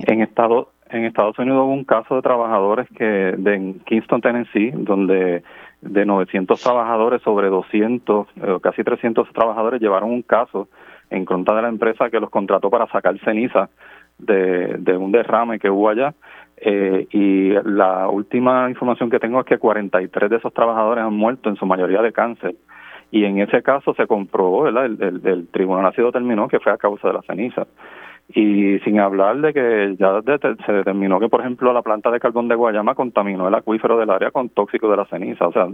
En Estados, en Estados Unidos hubo un caso de trabajadores que de en Kingston, Tennessee, donde de 900 trabajadores sobre 200, eh, casi 300 trabajadores llevaron un caso en contra de la empresa que los contrató para sacar ceniza de, de un derrame que hubo allá. Eh, y la última información que tengo es que 43 de esos trabajadores han muerto, en su mayoría de cáncer. Y en ese caso se comprobó. El, el, tribunal ha sido determinó que fue a causa de la ceniza. Y sin hablar de que ya se determinó que, por ejemplo, la planta de carbón de Guayama contaminó el acuífero del área con tóxico de la ceniza. O sea,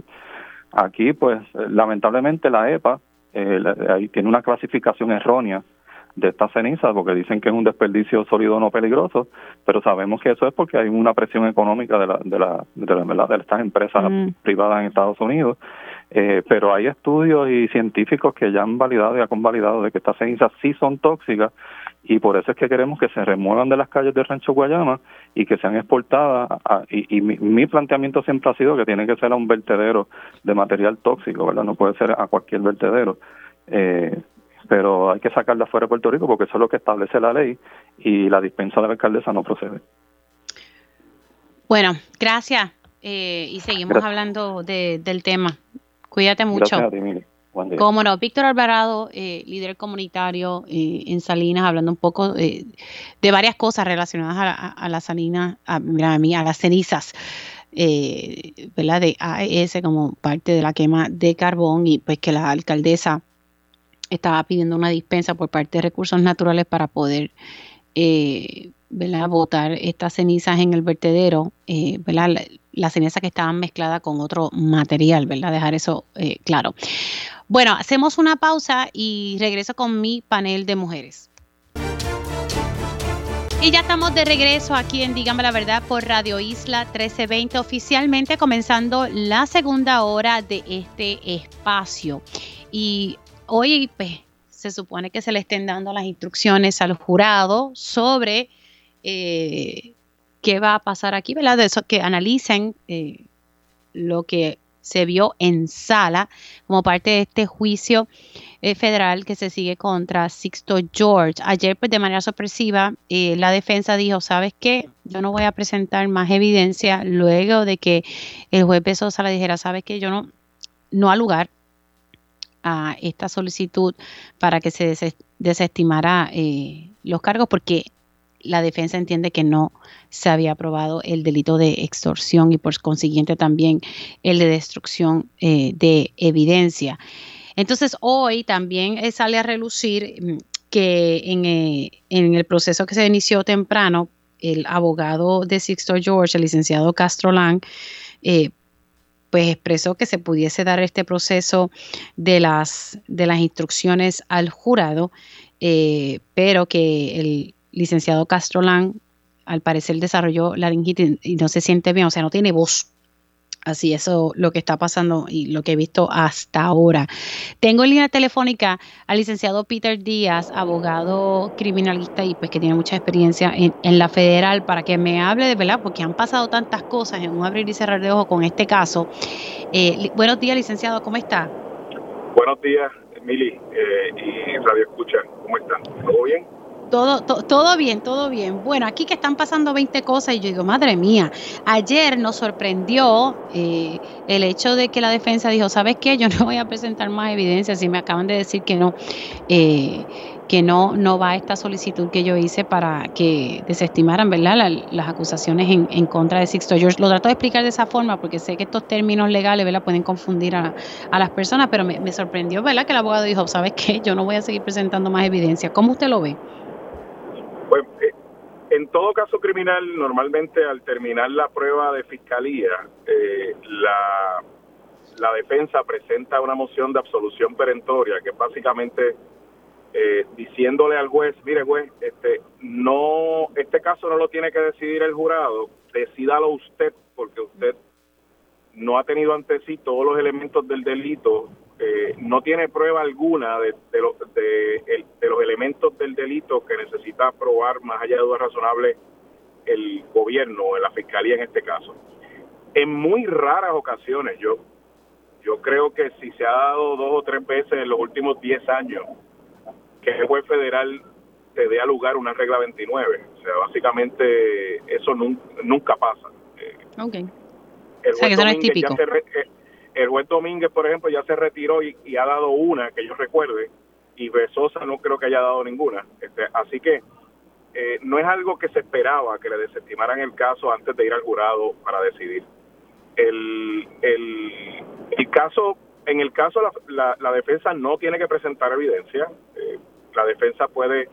aquí, pues, lamentablemente la EPA eh, ahí tiene una clasificación errónea de esta ceniza, porque dicen que es un desperdicio sólido no peligroso, pero sabemos que eso es porque hay una presión económica de, la, de, la, de, estas empresas mm. privadas en Estados Unidos. Eh, pero hay estudios y científicos que ya han validado y han convalidado de que estas cenizas sí son tóxicas y por eso es que queremos que se remuevan de las calles de Rancho Guayama y que sean exportadas. y, mi, planteamiento siempre ha sido que tiene que ser a un vertedero de material tóxico, ¿verdad? No puede ser a cualquier vertedero. Eh, pero hay que sacarla fuera de Puerto Rico porque eso es lo que establece la ley y la dispensa de la alcaldesa no procede. Bueno, gracias eh, y seguimos hablando del tema. Cuídate mucho. Gracias Cómo no, Víctor Alvarado, eh, líder comunitario eh, en Salinas, hablando un poco de varias cosas relacionadas a, a las Salinas, a, mira, a, mí, a las cenizas. ¿verdad? de AES como parte de la quema de carbón y pues que la alcaldesa estaba pidiendo una dispensa por parte de recursos naturales para poder eh, botar estas cenizas en el vertedero, eh, ¿verdad? Las cenizas que estaban mezcladas con otro material, ¿verdad? Dejar eso eh, claro. Bueno, hacemos una pausa y regreso con mi panel de mujeres. Y ya estamos de regreso aquí en Dígame la Verdad por Radio Isla 1320, oficialmente comenzando la segunda hora de este espacio. Y hoy pues, se supone que se le estén dando las instrucciones al jurado sobre eh, qué va a pasar aquí, ¿verdad? De eso, que analicen eh, lo que se vio en sala como parte de este juicio eh, federal que se sigue contra Sixto George. Ayer, pues de manera sorpresiva, la defensa dijo, ¿sabes qué? Yo no voy a presentar más evidencia luego de que el juez Besosa le dijera, ¿sabes qué? Yo no, no al lugar a esta solicitud para que se desestimara eh, los cargos porque la defensa entiende que no se había aprobado el delito de extorsión y por consiguiente también el de destrucción eh, de evidencia. Entonces hoy también eh, sale a relucir mm, que en, en, el proceso que se inició temprano, el abogado de Sixto George, el licenciado Castro Lang, pues expresó que se pudiese dar este proceso de las, de las instrucciones al jurado, eh, pero que el licenciado Castrolán al parecer desarrolló laringitis y no se siente bien, o sea, no tiene voz Así eso lo que está pasando y lo que he visto hasta ahora. Tengo en línea telefónica al licenciado Peter Díaz, abogado criminalista y pues que tiene mucha experiencia en, la federal para que me hable de verdad, porque han pasado tantas cosas en un abrir y cerrar de ojos con este caso. Eh, buenos días, licenciado, ¿cómo está? Buenos días, Mili eh, y Radio Escucha, ¿cómo están? ¿Todo bien? Todo, todo bien, todo bien. Bueno, aquí que están pasando 20 cosas y yo digo, madre mía, ayer nos sorprendió eh, el hecho de que la defensa dijo, ¿sabes qué? Yo [LAUGHS] no voy a presentar más evidencia si me acaban de decir que no, eh, que no, no va esta solicitud que yo hice para que desestimaran, ¿verdad? las acusaciones en, contra de Sixto George. Lo trato de explicar de esa forma porque sé que estos términos legales, ¿verdad? Pueden confundir a, a las personas, pero me, me sorprendió, ¿verdad? Que el abogado dijo, ¿sabes qué? Yo no voy a seguir presentando más evidencia. ¿Cómo usted lo ve? Pues eh, en todo caso criminal, normalmente al terminar la prueba de fiscalía, eh, la, la defensa presenta una moción de absolución perentoria, que básicamente eh, diciéndole al juez, mire juez, este, no, este caso no lo tiene que decidir el jurado, decídalo usted, porque usted no ha tenido ante sí todos los elementos del delito eh, no tiene prueba alguna de, de, los elementos del delito que necesita probar más allá de duda razonable el gobierno o la fiscalía en este caso. En muy raras ocasiones, yo, yo creo que si se ha dado dos o tres veces en los últimos diez años que el juez federal te dé a lugar una regla 29, o sea, básicamente eso nunca, nunca pasa. Okay. El o eso no es típico. Eh, el juez Domínguez, por ejemplo, ya se retiró y, ha dado una, que yo recuerde, y Besosa no creo que haya dado ninguna. Este, así que eh, no es algo que se esperaba que le desestimaran el caso antes de ir al jurado para decidir. El, el, el caso, en el caso la, la, defensa no tiene que presentar evidencia. Eh, la defensa puede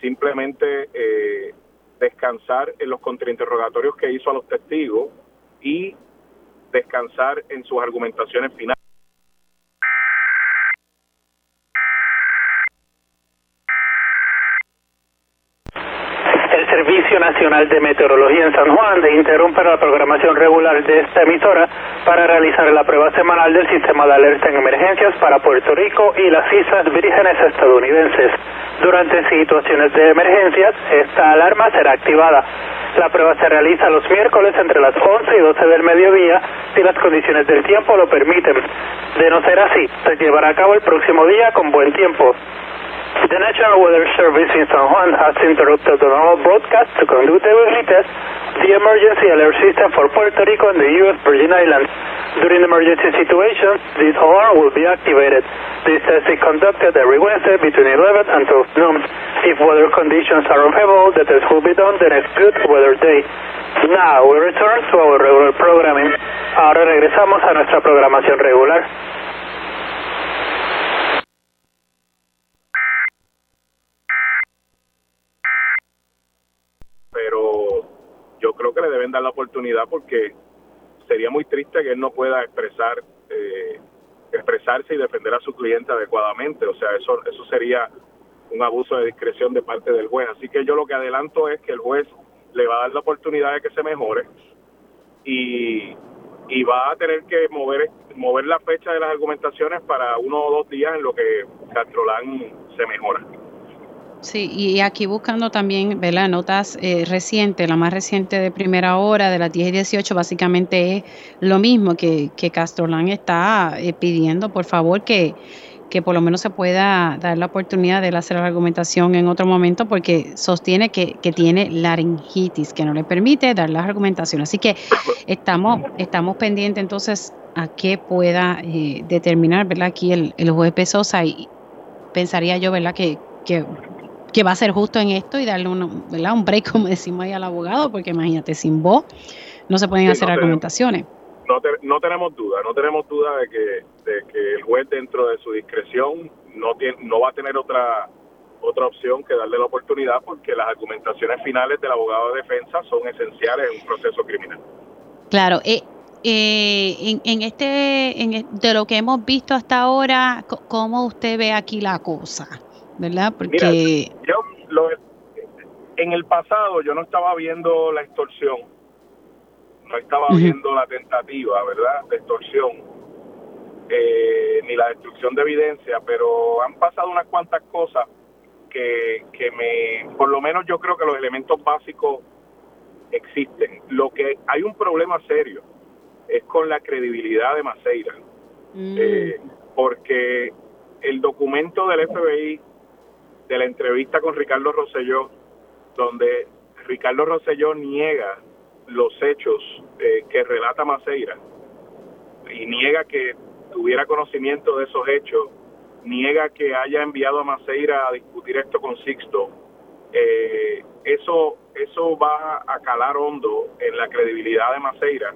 simplemente eh, descansar en los contrainterrogatorios que hizo a los testigos y descansar en sus argumentaciones finales. Servicio Nacional de Meteorología en San Juan de interrumpir la programación regular de esta emisora para realizar la prueba semanal del sistema de alerta en emergencias para Puerto Rico y las Islas Vírgenes estadounidenses. Durante situaciones de emergencias, esta alarma será activada. La prueba se realiza los miércoles entre las 11 y 12 del mediodía si las condiciones del tiempo lo permiten. De no ser así, se llevará a cabo el próximo día con buen tiempo. The National Weather Service in San Juan has interrupted the normal broadcast to conduct a weekly test the emergency alert system for Puerto Rico and the U.S. Virgin Islands. During emergency situations, this alarm will be activated. This test is conducted every Wednesday between 11 and 12 noon. If weather conditions are unfavorable, the test will be done the next good weather day. Now we return to our regular programming. Ahora regresamos a nuestra programación regular. Pero yo creo que le deben dar la oportunidad porque sería muy triste que él no pueda expresar eh, expresarse y defender a su cliente adecuadamente o sea eso eso sería un abuso de discreción de parte del juez así que yo lo que adelanto es que el juez le va a dar la oportunidad de que se mejore y y va a tener que mover mover la fecha de las argumentaciones para uno o dos días en lo que Castrolán se mejora. Sí, y aquí buscando también, ¿verdad? Notas eh, recientes, la más reciente de primera hora, de las 10 y 18, básicamente es lo mismo que, que Castrolán está eh, pidiendo, por favor, que, que por lo menos se pueda dar la oportunidad de él hacer la argumentación en otro momento, porque sostiene que, que tiene laringitis, que no le permite dar las argumentaciones. Así que estamos, estamos pendientes entonces a que pueda eh, determinar, ¿verdad? Aquí el, el juez Pesosa y pensaría yo, ¿verdad? Que, que que va a ser justo en esto y darle un, ¿verdad? un break, [LAUGHS] como decimos ahí al abogado, porque imagínate, sin voz no se pueden Sí, hacer no argumentaciones. No, te- no tenemos duda, no tenemos duda de que, de que el juez dentro de su discreción no tiene, no va a tener otra otra opción que darle la oportunidad porque las argumentaciones finales del abogado de defensa son esenciales en un proceso criminal. Claro, eh, eh, en, en este, en, de lo que hemos visto hasta ahora, ¿cómo usted ve aquí la cosa? ¿Verdad? Porque Yo lo- en el pasado yo no estaba viendo la extorsión, no estaba viendo la tentativa, ¿verdad? De extorsión, eh, ni la destrucción de evidencia, pero han pasado unas cuantas cosas que, que me, por lo menos yo creo que los elementos básicos existen. Lo que hay un problema serio es con la credibilidad de Maceira, eh, porque el documento del FBI de la entrevista con Ricardo Rosselló, donde Ricardo Rosselló niega los hechos eh, que relata Maceira y niega que tuviera conocimiento de esos hechos, niega que haya enviado a Maceira a discutir esto con Sixto, eh, eso eso va a calar hondo en la credibilidad de Maceira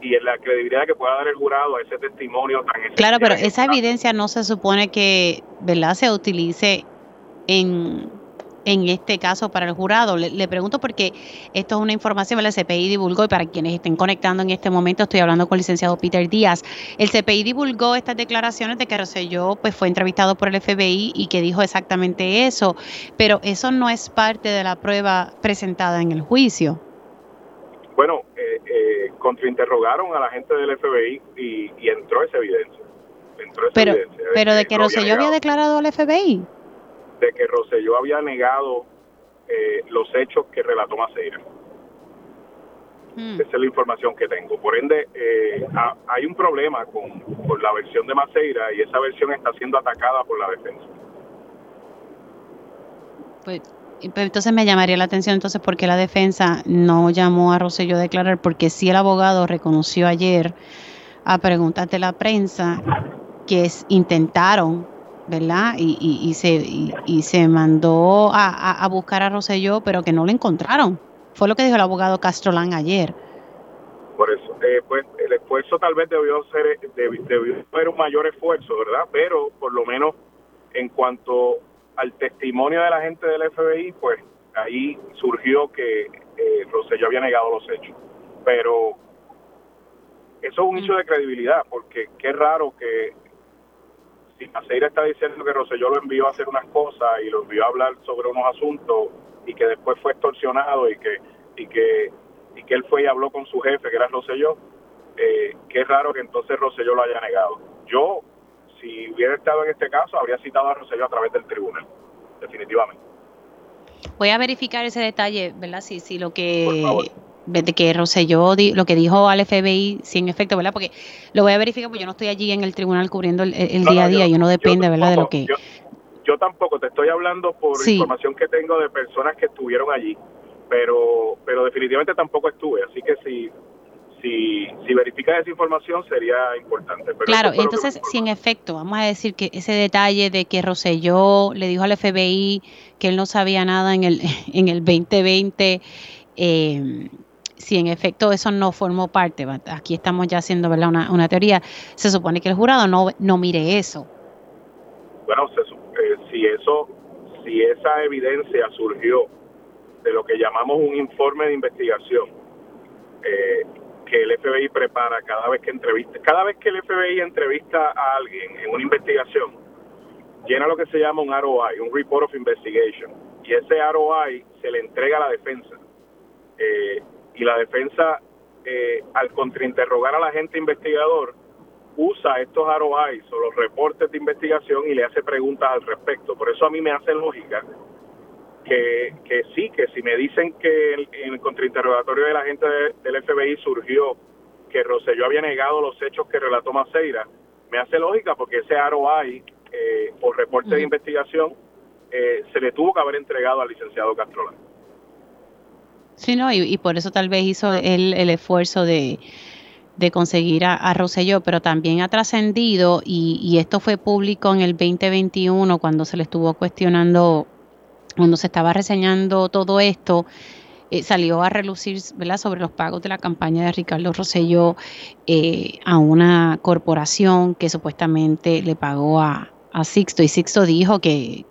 y en la credibilidad que pueda dar el jurado a ese testimonio tan Claro, pero esa evidencia no se supone que, ¿verdad?, se utilice en, en este caso para el jurado. Le, le pregunto porque esto es una información que el CPI divulgó y para quienes estén conectando en este momento estoy hablando con el licenciado Peter Díaz. El CPI divulgó estas declaraciones de que Rosselló pues, fue entrevistado por el FBI y que dijo exactamente eso, pero eso no es parte de la prueba presentada en el juicio. Bueno, eh, eh, contrainterrogaron a la gente del FBI y, y entró esa evidencia. Entró esa Pero, evidencia pero de que lo Rosselló había declarado al FBI. De que Rosselló había negado eh, los hechos que relató Maceira. Esa es la información que tengo. Por ende, eh, ha- hay un problema con, con la versión de Maceira y esa versión está siendo atacada por la defensa. Pues, pues, entonces me llamaría la atención entonces por qué la defensa no llamó a Rosselló a declarar, porque sí el abogado reconoció ayer a preguntas de la prensa que es- intentaron, ¿verdad? Y, y, y se, y, y se mandó a, a- a buscar a Rosselló, pero que no lo encontraron. Fue lo que dijo el abogado Castrolán ayer. Por eso, eh, pues el esfuerzo tal vez debió ser, debi- debió haber un mayor esfuerzo, ¿verdad? Pero por lo menos en cuanto al testimonio de la gente del FBI, pues ahí surgió que eh, Rosselló había negado los hechos. Pero eso es un hecho de credibilidad, porque qué raro que si Maceira está diciendo que Rosselló lo envió a hacer unas cosas y lo envió a hablar sobre unos asuntos, y que después fue extorsionado y que y que y que él fue y habló con su jefe que era Rosselló eh, qué raro que entonces Rosselló lo haya negado. Yo si hubiera estado en este caso habría citado a Rosselló a través del tribunal definitivamente. Voy a verificar ese detalle verdad si si lo que de que Rosselló lo que dijo al FBI, si en efecto, ¿verdad? Porque lo voy a verificar porque yo no estoy allí en el tribunal cubriendo el, día a día y uno depende, ¿verdad? de lo que... Yo, tampoco, te estoy hablando por información que tengo de personas que estuvieron allí, pero pero definitivamente tampoco estuve, así que si si, si verificas esa información sería importante. claro, entonces si en efecto, vamos a decir que ese detalle de que Rosselló le dijo al FBI que él no sabía nada en el, [LAUGHS] en el 2020, eh, si en efecto eso no formó parte, aquí estamos ya haciendo ¿verdad? Una, una teoría, se supone que el jurado no, no mire eso. Bueno, eh, si eso, si esa evidencia surgió de lo que llamamos un informe de investigación, eh, que el FBI prepara cada vez que entrevista, cada vez que el FBI entrevista a alguien en una investigación, llena lo que se llama un ROI, un Report of Investigation, y ese ROI se le entrega a la defensa. Eh, y la defensa, eh, al contrainterrogar al agente investigador, usa estos ROIs o los reportes de investigación y le hace preguntas al respecto. Por eso a mí me hace lógica que, que sí, que si me dicen que en el contrainterrogatorio de la gente del FBI surgió que Rosselló había negado los hechos que relató Maceira, me hace lógica porque ese ROI eh, o reporte de investigación eh, se le tuvo que haber entregado al licenciado Castrolán. Sí, no, y, por eso tal vez hizo él el esfuerzo de, conseguir a, a, Rosselló, pero también ha trascendido, y, esto fue público en el 2021 cuando se le estuvo cuestionando, cuando se estaba reseñando todo esto, eh, salió a relucir sobre los pagos de la campaña de Ricardo Rosselló eh, a una corporación que supuestamente le pagó a, a Sixto, y Sixto dijo que,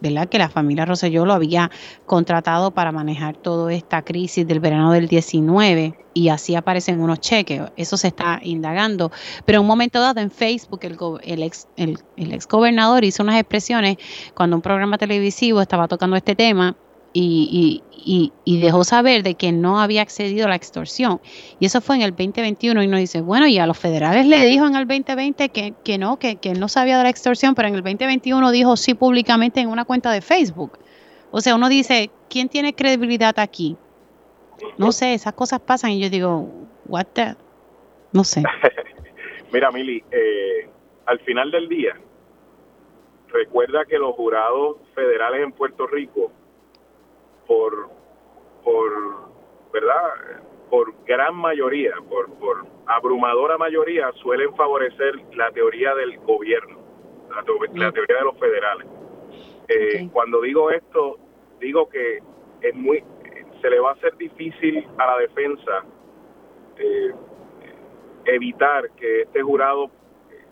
¿verdad? que la familia Rosselló lo había contratado para manejar toda esta crisis del verano del 19 y así aparecen unos cheques. Eso se está indagando. Pero en un momento dado en Facebook el, el, ex, el ex gobernador hizo unas expresiones cuando un programa televisivo estaba tocando este tema y, y, y, dejó saber de que no había accedido a la extorsión. Y eso fue en el 2021 y uno dice, bueno, y a los federales le dijo en el 2020 que, que no, que, que no sabía de la extorsión, pero en el 2021 dijo sí públicamente en una cuenta de Facebook. O sea, uno dice, ¿quién tiene credibilidad aquí? No sé, esas cosas pasan y yo digo, what the? No sé. [LAUGHS] Mira, Mili, eh, al final del día, recuerda que los jurados federales en Puerto Rico por, por ¿verdad? Por gran mayoría, por, por abrumadora mayoría, suelen favorecer la teoría del gobierno, la, mm. teoría de los federales. Eh, cuando digo esto, digo que es muy, se le va a hacer difícil a la defensa eh, evitar que este jurado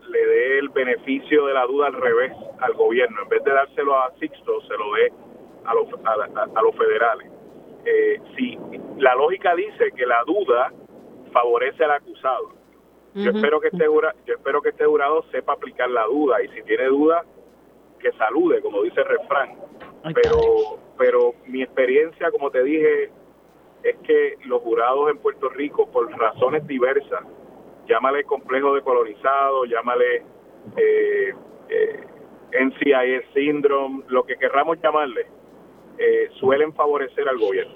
le dé el beneficio de la duda al revés al gobierno. En vez de dárselo a Sixto, se lo dé a los, a, los federales. Eh, si la lógica dice que la duda favorece al acusado. Yo espero que este yo espero que este jurado sepa aplicar la duda y si tiene duda que salude, como dice el refrán. Pero pero mi experiencia, como te dije, es que los jurados en Puerto Rico por razones diversas, llámale complejo de colonizado, llámale eh, eh, NCIS syndrome, lo que querramos llamarle, eh, suelen favorecer al gobierno.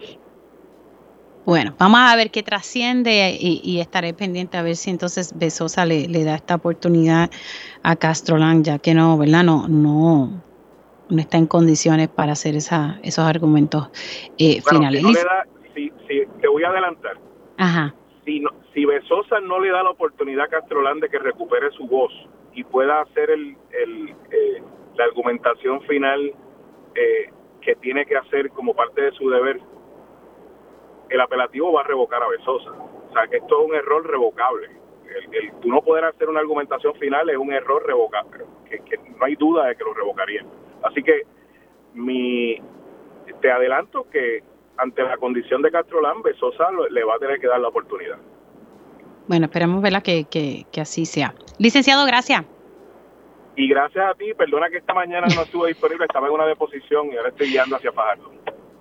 Bueno, vamos a ver qué trasciende y, estaré pendiente a ver si entonces Besosa le, da esta oportunidad a Castrolán, ya que no, ¿verdad? No, no, no está en condiciones para hacer esa, esos argumentos eh, finales. Si, te voy a adelantar. Ajá. Si, no, si Besosa no le da la oportunidad a Castrolán de que recupere su voz y pueda hacer el, el eh, la argumentación final eh, que tiene que hacer como parte de su deber, el apelativo va a revocar a Besosa. O sea, que esto es un error revocable. El, tú no poder hacer una argumentación final es un error revocable, que, no hay duda de que lo revocarían. Así que mi te adelanto que ante la condición de Castrolán, Besosa le va a tener que dar la oportunidad. Bueno, esperemos verla que, que, que así sea. Licenciado, gracias. Y gracias a ti, perdona que esta mañana no estuve disponible, estaba en una deposición y ahora estoy guiando hacia Fajardo.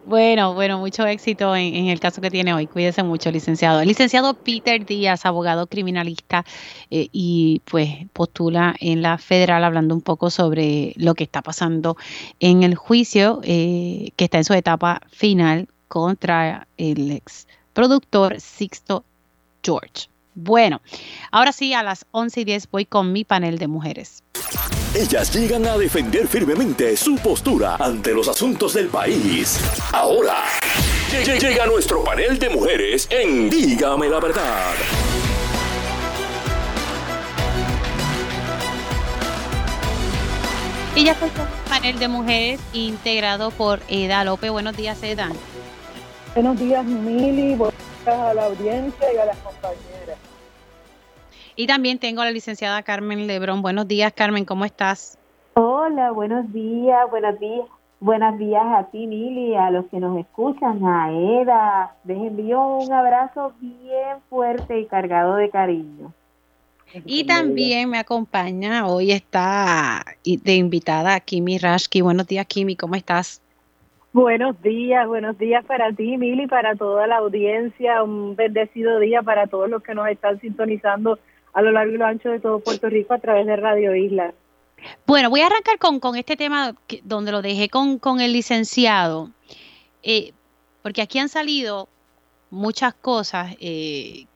Bueno, bueno, mucho éxito en, el caso que tiene hoy. Cuídese mucho, licenciado. El licenciado Peter Díaz, abogado criminalista, eh, y pues postula en la federal hablando un poco sobre lo que está pasando en el juicio eh, que está en su etapa final contra el ex productor Sixto George. Bueno, ahora sí, a las 11 y 10 voy con mi panel de mujeres. Ellas llegan a defender firmemente su postura ante los asuntos del país. Ahora, llega nuestro panel de mujeres en Dígame la verdad. Y ya fue un panel de mujeres integrado por Eda López. Buenos días, Eda. Buenos días, Mili. Buenos días a la audiencia y a las compañeras. Y también tengo a la licenciada Carmen Lebrón. Buenos días, Carmen, ¿cómo estás? Hola, buenos días, buenos días. Buenos días a ti, Mili, a los que nos escuchan, a Eda. Les envío un abrazo bien fuerte y cargado de cariño. Y también me acompaña, hoy está de invitada Kimi Rashki. Buenos días, Kimi, ¿cómo estás? Buenos días, buenos días para ti, Mili, para toda la audiencia. Un bendecido día para todos los que nos están sintonizando a lo largo y lo ancho de todo Puerto Rico a través de Radio Isla. Bueno, voy a arrancar con, con este tema donde lo dejé con, con el licenciado, eh, porque aquí han salido muchas cosas eh,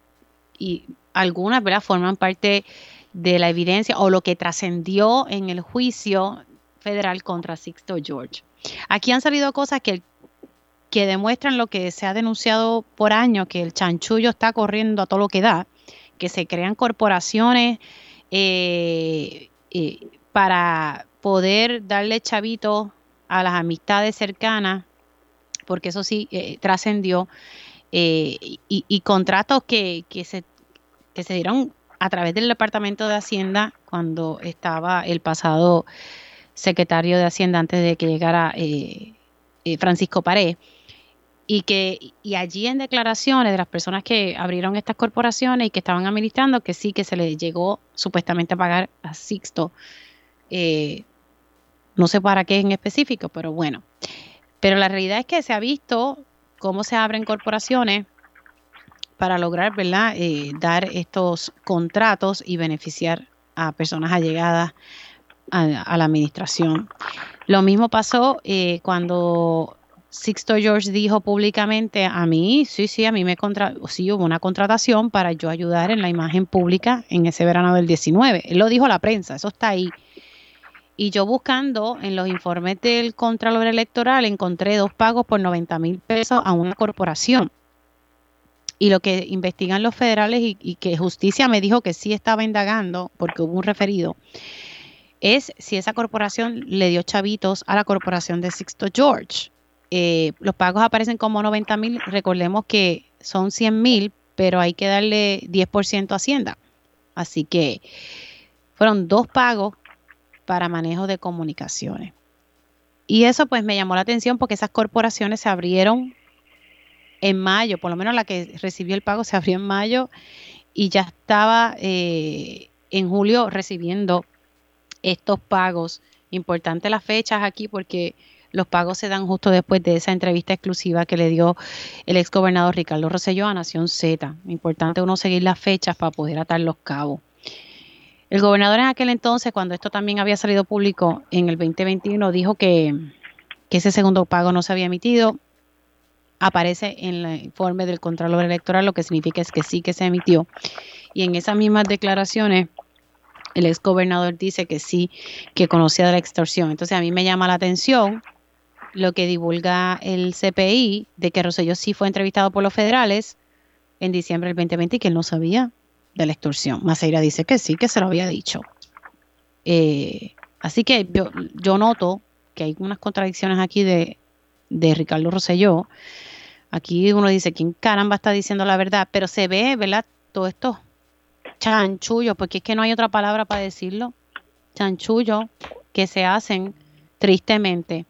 y algunas ¿verdad? forman parte de la evidencia o lo que trascendió en el juicio federal contra Sixto George. Aquí han salido cosas que, que demuestran lo que se ha denunciado por años, que el chanchullo está corriendo a todo lo que da que se crean corporaciones eh, eh, para poder darle chavito a las amistades cercanas, porque eso sí eh, trascendió, y, contratos que, se, que se dieron a través del Departamento de Hacienda cuando estaba el pasado secretario de Hacienda antes de que llegara Francisco Pared y que y allí en declaraciones de las personas que abrieron estas corporaciones y que estaban administrando que sí que se les llegó supuestamente a pagar a Sixto eh, no sé para qué en específico pero bueno. Pero la realidad es que se ha visto cómo se abren corporaciones para lograr verdad eh, dar estos contratos y beneficiar a personas allegadas a, la administración. Lo mismo pasó eh, cuando Sixto George dijo públicamente a mí, sí, sí, a mí me contra, sí hubo una contratación para yo ayudar en la imagen pública en ese verano del 19. Él lo dijo a la prensa, eso está ahí. Y yo buscando en los informes del Contralor Electoral encontré dos pagos por 90 mil pesos a una corporación. Y lo que investigan los federales y, y que justicia me dijo que sí estaba indagando, porque hubo un referido, es si esa corporación le dio chavitos a la corporación de Sixto George eh, los pagos aparecen como 90 mil, recordemos que son 100 mil, pero hay que darle 10% a Hacienda. Así que fueron dos pagos para manejo de comunicaciones. Y eso pues me llamó la atención porque esas corporaciones se abrieron en mayo, por lo menos la que recibió el pago se abrió en mayo y ya estaba eh, en julio recibiendo estos pagos. Importante las fechas aquí porque los pagos se dan justo después de esa entrevista exclusiva que le dio el ex gobernador Ricardo Rosselló a Nación Z. Importante uno seguir las fechas para poder atar los cabos. El gobernador en aquel entonces, cuando esto también había salido público en el 2021, dijo que, ese segundo pago no se había emitido. Aparece en el informe del Contralor Electoral, lo que significa es que sí que se emitió. Y en esas mismas declaraciones, el ex gobernador dice que sí, que conocía de la extorsión. Entonces a mí me llama la atención lo que divulga el CPI de que Rosselló sí fue entrevistado por los federales en diciembre del 2020 y que él no sabía de la extorsión. Maceira dice que sí, que se lo había dicho. Eh, así que yo, noto que hay unas contradicciones aquí de, de Ricardo Rosselló. Aquí uno dice, ¿quién caramba está diciendo la verdad? Pero se ve, ¿verdad? Todo esto chanchullo, porque es que no hay otra palabra para decirlo. Chanchullo que se hacen tristemente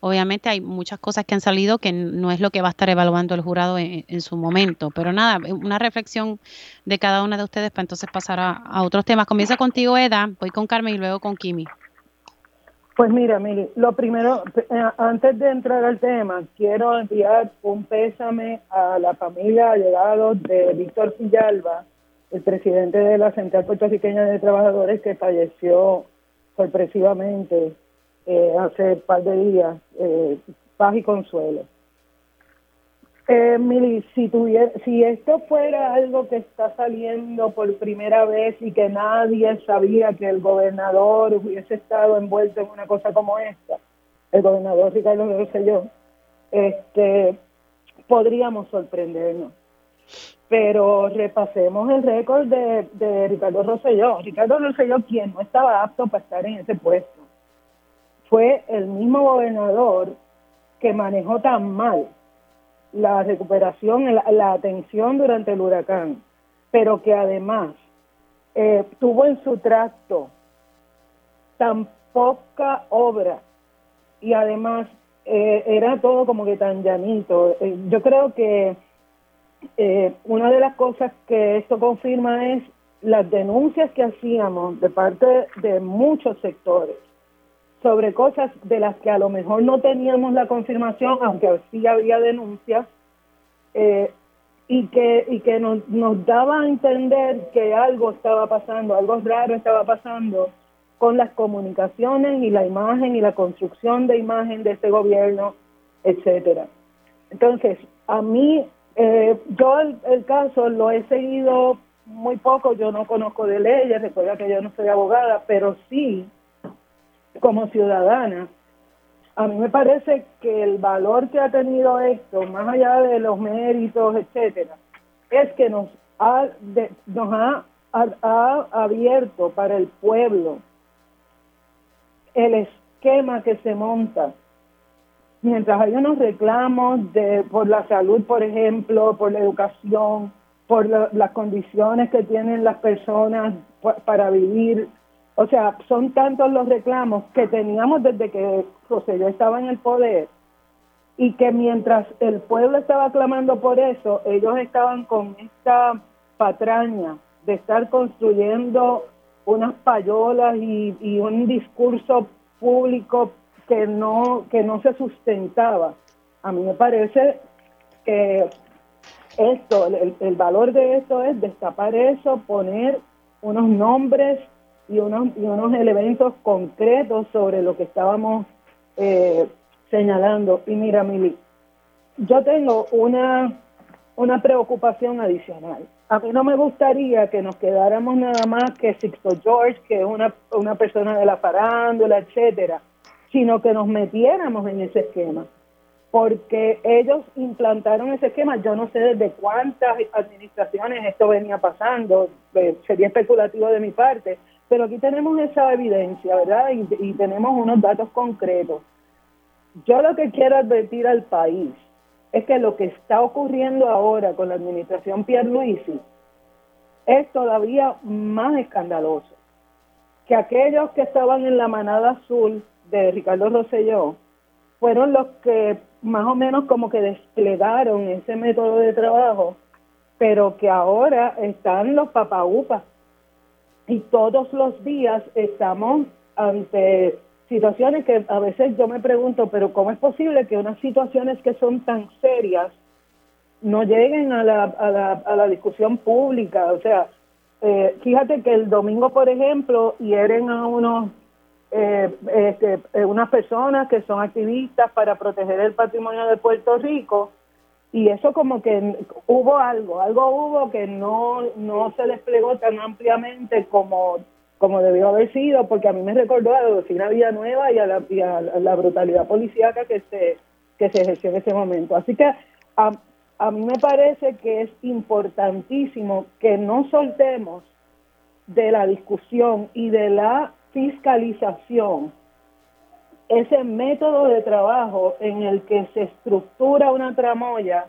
Obviamente hay muchas cosas que han salido que no es lo que va a estar evaluando el jurado en, su momento, pero nada, una reflexión de cada una de ustedes para entonces pasar a, otros temas. Comienza contigo, Eda, voy con Carmen y luego con Kimi. Pues mira, Mili, lo primero, eh, antes de entrar al tema, quiero enviar un pésame a la familia allegados de Víctor Villalba, el presidente de la Central Puertorriqueña de Trabajadores que falleció sorpresivamente eh, hace un par de días, eh, paz y consuelo. Eh, Mili, si, si esto fuera algo que está saliendo por primera vez y que nadie sabía que el gobernador hubiese estado envuelto en una cosa como esta, el gobernador Ricardo Rosselló, este, podríamos sorprendernos. Pero repasemos el récord de, de Ricardo Rosselló. Ricardo Rosselló, quien no estaba apto para estar en ese puesto, fue el mismo gobernador que manejó tan mal la recuperación, la, la atención durante el huracán, pero que además eh, tuvo en su tracto tan poca obra y además eh, era todo como que tan llanito. Eh, yo creo que una de las cosas que esto confirma es las denuncias que hacíamos de parte de muchos sectores sobre cosas de las que a lo mejor no teníamos la confirmación, aunque sí había denuncias, eh, y que, y que nos, nos daba a entender que algo estaba pasando, algo raro estaba pasando con las comunicaciones y la imagen y la construcción de imagen de este gobierno, etcétera. Entonces, a mí, eh, yo el, el, caso lo he seguido muy poco, yo no conozco de leyes, recuerda que yo no soy abogada, pero sí como ciudadana, a mí me parece que el valor que ha tenido esto, más allá de los méritos, etcétera, es que nos ha, nos ha, ha, abierto para el pueblo el esquema que se monta. Mientras hay unos reclamos de, por la salud, por ejemplo, por la educación, por las condiciones que tienen las personas para vivir o sea, son tantos los reclamos que teníamos desde que José yo estaba en el poder y que mientras el pueblo estaba clamando por eso, ellos estaban con esta patraña de estar construyendo unas payolas y, un discurso público que no que no se sustentaba. A mí me parece que esto, el, el valor de esto es destapar eso, poner unos nombres y unos, y unos elementos concretos sobre lo que estábamos eh, señalando. Y mira, Mili, yo tengo una, una preocupación adicional. A mí no me gustaría que nos quedáramos nada más que Sixto George, que es una, una persona de la farándula, etcétera, sino que nos metiéramos en ese esquema porque ellos implantaron ese esquema. Yo no sé desde cuántas administraciones esto venía pasando, eh, sería especulativo de mi parte, pero aquí tenemos esa evidencia, ¿verdad? Y, tenemos unos datos concretos. Yo lo que quiero advertir al país es que lo que está ocurriendo ahora con la administración Pierluisi es todavía más escandaloso que aquellos que estaban en la manada azul de Ricardo Rosselló fueron los que más o menos como que desplegaron ese método de trabajo, pero que ahora están los papaupas y todos los días estamos ante situaciones que a veces yo me pregunto, pero ¿cómo es posible que unas situaciones que son tan serias no lleguen a la, a la, a la discusión pública? O sea, eh, fíjate que el domingo, por ejemplo, hieren a unos eh, este, eh, unas personas que son activistas para proteger el patrimonio de Puerto Rico y eso como que hubo algo, algo hubo que no, no se desplegó tan ampliamente como, como debió haber sido, porque a mí me recordó a la doctrina Villanueva y a la, y a la brutalidad policíaca que se, que se ejerció en ese momento. Así que a, a mí me parece que es importantísimo que no soltemos de la discusión y de la fiscalización ese método de trabajo en el que se estructura una tramoya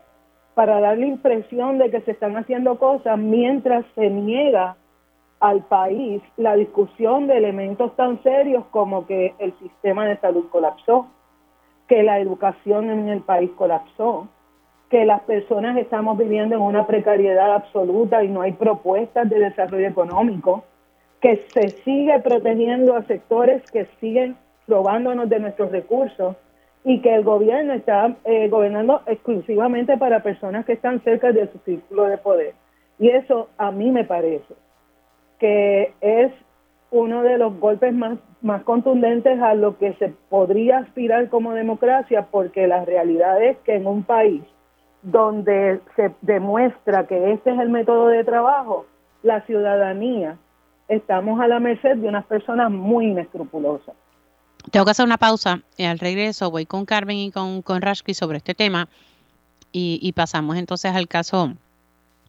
para dar la impresión de que se están haciendo cosas mientras se niega al país la discusión de elementos tan serios como que el sistema de salud colapsó, que la educación en el país colapsó, que las personas estamos viviendo en una precariedad absoluta y no hay propuestas de desarrollo económico, que se sigue protegiendo a sectores que siguen robándonos de nuestros recursos y que el gobierno está eh, gobernando exclusivamente para personas que están cerca de su círculo de poder. Y eso a mí me parece que es uno de los golpes más, más contundentes a lo que se podría aspirar como democracia, porque la realidad es que en un país donde se demuestra que este es el método de trabajo, la ciudadanía estamos a la merced de unas personas muy inescrupulosas. Tengo que hacer una pausa y al regreso voy con Carmen y con, con Rashki sobre este tema y, y pasamos entonces al caso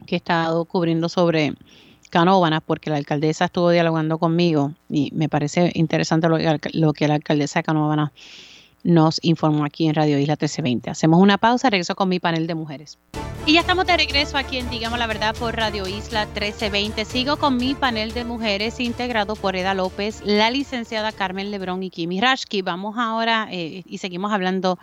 que he estado cubriendo sobre Canóvanas, porque la alcaldesa estuvo dialogando conmigo y me parece interesante lo, lo que la alcaldesa de Canóvanas nos informó aquí en Radio Isla 1320. Hacemos una pausa, regreso con mi panel de mujeres. Y ya estamos de regreso aquí en Digamos la Verdad por Radio Isla 1320. Sigo con mi panel de mujeres integrado por Eda López, la licenciada Carmen Lebrón y Kimi Rashki. Vamos ahora eh, y seguimos hablando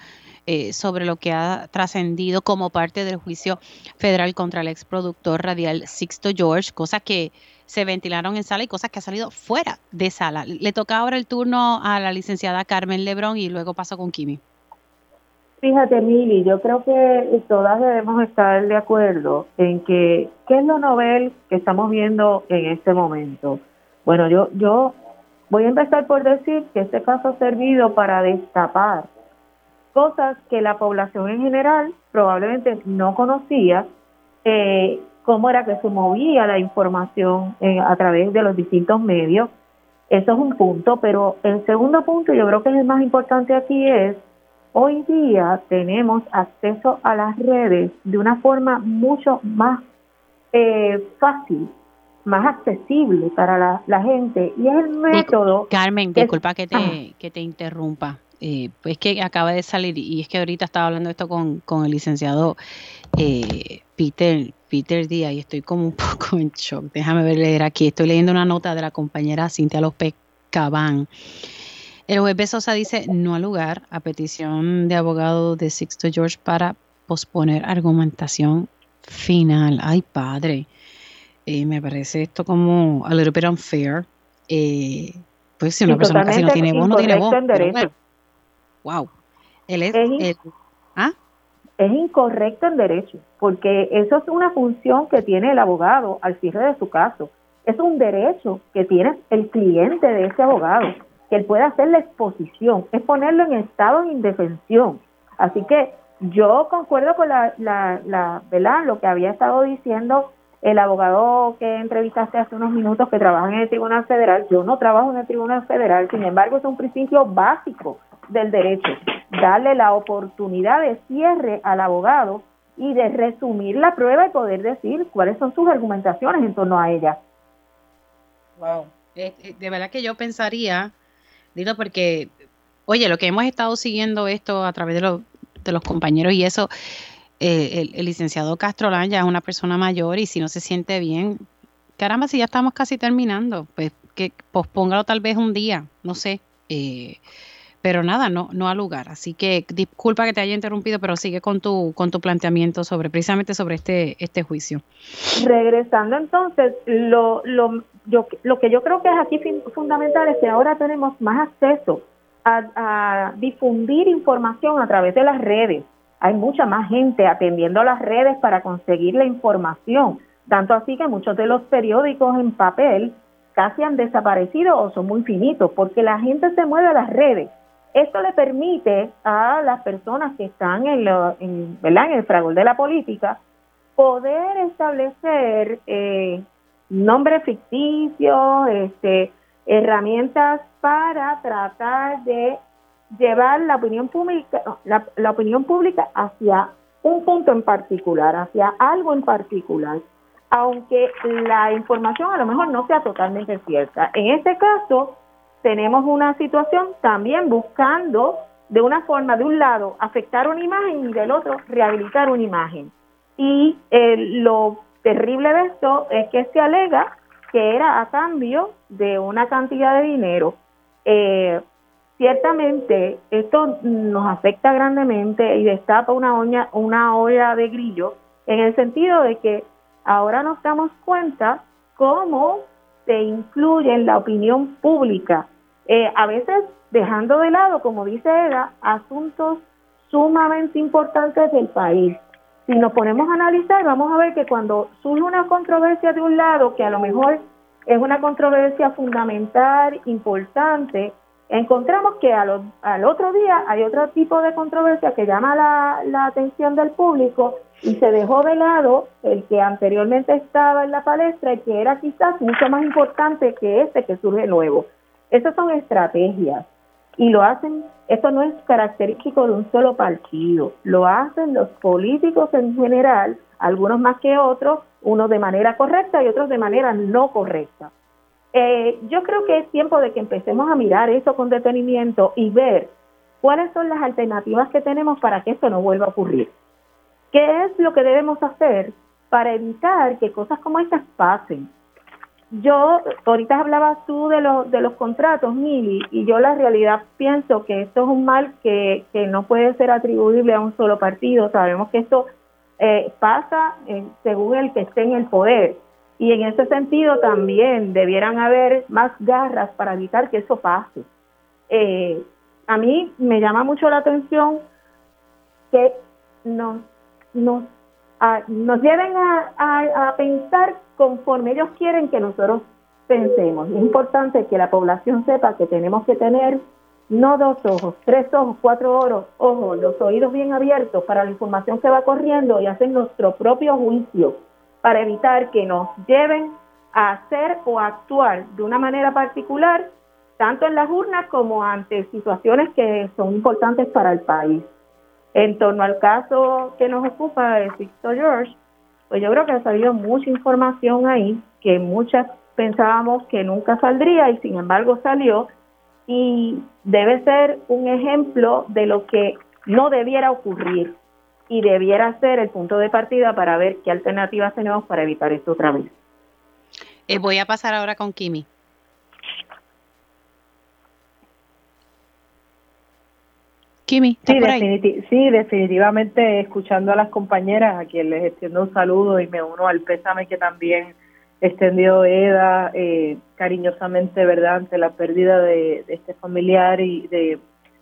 eh, sobre lo que ha trascendido como parte del juicio federal contra el exproductor radial Sixto George, cosas que se ventilaron en sala y cosas que han salido fuera de sala. Le toca ahora el turno a la licenciada Carmen Lebrón y luego paso con Kimi. Fíjate, Mili, yo creo que todas debemos estar de acuerdo en que qué es lo novel que estamos viendo en este momento. Bueno, yo yo voy a empezar por decir que este caso ha servido para destapar cosas que la población en general probablemente no conocía, eh, cómo era que se movía la información eh, a través de los distintos medios. Eso es un punto, pero el segundo punto, yo creo que es el más importante aquí, es hoy día tenemos acceso a las redes de una forma mucho más eh, fácil, más accesible para la, gente y es el método. Carmen, disculpa que te, que te interrumpa. Eh, pues que acaba de salir y es que ahorita estaba hablando esto con, con el licenciado eh, Peter Peter Díaz y estoy como un [LAUGHS] poco en shock. Déjame ver leer aquí. Estoy leyendo una nota de la compañera Cintia López Cabán. El juez Besosa dice no al lugar a petición de abogado de Sixto George para posponer argumentación final. Ay, padre. Eh, me parece esto como a little bit unfair. pues si una persona casi no tiene voz, no tiene voz. Wow. Él es, ¿ah? Es incorrecto en derecho, porque eso es una función que tiene el abogado al cierre de su caso. Es un derecho que tiene el cliente de ese abogado, que él puede hacer la exposición, es ponerlo en estado de indefensión. Así que yo concuerdo con la, la, la ¿verdad? lo que había estado diciendo el abogado que entrevistaste hace unos minutos que trabaja en el Tribunal Federal. Yo no trabajo en el Tribunal Federal, sin embargo es un principio básico del derecho, darle la oportunidad de cierre al abogado y de resumir la prueba y poder decir cuáles son sus argumentaciones en torno a ella. Wow, eh, eh, de verdad que yo pensaría, digo porque, oye, lo que hemos estado siguiendo esto a través de, los de los compañeros y eso, eh, el, licenciado Castro ya es una persona mayor y si no se siente bien, caramba, si ya estamos casi terminando, pues que pospóngalo tal vez un día, no sé. Eh, pero nada, no, no al lugar. Así que disculpa que te haya interrumpido, pero sigue con tu, con tu planteamiento sobre precisamente sobre este, este juicio. Regresando entonces, lo, lo, yo, lo que yo creo que es aquí fundamental es que ahora tenemos más acceso a, a difundir información a través de las redes. Hay mucha más gente atendiendo las redes para conseguir la información. Tanto así que muchos de los periódicos en papel casi han desaparecido o son muy finitos porque la gente se mueve a las redes esto le permite a las personas que están en, en, el fragor de la política poder establecer eh, nombres ficticios, este, herramientas para tratar de llevar la opinión pública, la, opinión pública hacia un punto en particular, hacia algo en particular, aunque la información a lo mejor no sea totalmente cierta. En este caso, tenemos una situación también buscando de una forma, de un lado, afectar una imagen y del otro, rehabilitar una imagen. Y eh, lo terrible de esto es que se alega que era a cambio de una cantidad de dinero. Eh, ciertamente esto nos afecta grandemente y destapa una olla, una olla de grillo en el sentido de que ahora nos damos cuenta cómo se incluye en la opinión pública eh, a veces dejando de lado, como dice Eda, asuntos sumamente importantes del país. Si nos ponemos a analizar, vamos a ver que cuando surge una controversia de un lado, que a lo mejor es una controversia fundamental, importante, encontramos que al otro día hay otro tipo de controversia que llama la, la atención del público y se dejó de lado el que anteriormente estaba en la palestra y que era quizás mucho más importante que este que surge nuevo. Esas son estrategias y lo hacen, esto no es característico de un solo partido, lo hacen los políticos en general, algunos más que otros, unos de manera correcta y otros de manera no correcta. Eh, yo creo que es tiempo de que empecemos a mirar eso con detenimiento y ver cuáles son las alternativas que tenemos para que esto no vuelva a ocurrir. ¿Qué es lo que debemos hacer para evitar que cosas como estas pasen? Yo, ahorita hablabas tú de, los de los contratos, Mili, y yo la realidad pienso que esto es un mal que, que no puede ser atribuible a un solo partido. Sabemos que esto eh, pasa eh, según el que esté en el poder. Y en ese sentido también debieran haber más garras para evitar que eso pase. Eh, a mí me llama mucho la atención que nos, nos, nos lleven a, a, a pensar conforme ellos quieren que nosotros pensemos. Es importante que la población sepa que tenemos que tener no dos ojos, tres ojos, cuatro ojos, ojos, los oídos bien abiertos para la información que va corriendo y hacer nuestro propio juicio para evitar que nos lleven a hacer o actuar de una manera particular, tanto en las urnas como ante situaciones que son importantes para el país. En torno al caso que nos ocupa de Victor George, pues yo creo que ha salido mucha información ahí que muchas pensábamos que nunca saldría y sin embargo salió y debe ser un ejemplo de lo que no debiera ocurrir y debiera ser el punto de partida para ver qué alternativas tenemos para evitar esto otra vez. Eh, voy a pasar ahora con Kimi. Kimi, sí, sí, definitivamente escuchando a las compañeras a quien les extiendo un saludo y me uno al pésame que también extendió Eda eh, cariñosamente, ¿verdad?, ante la pérdida de, este familiar y de,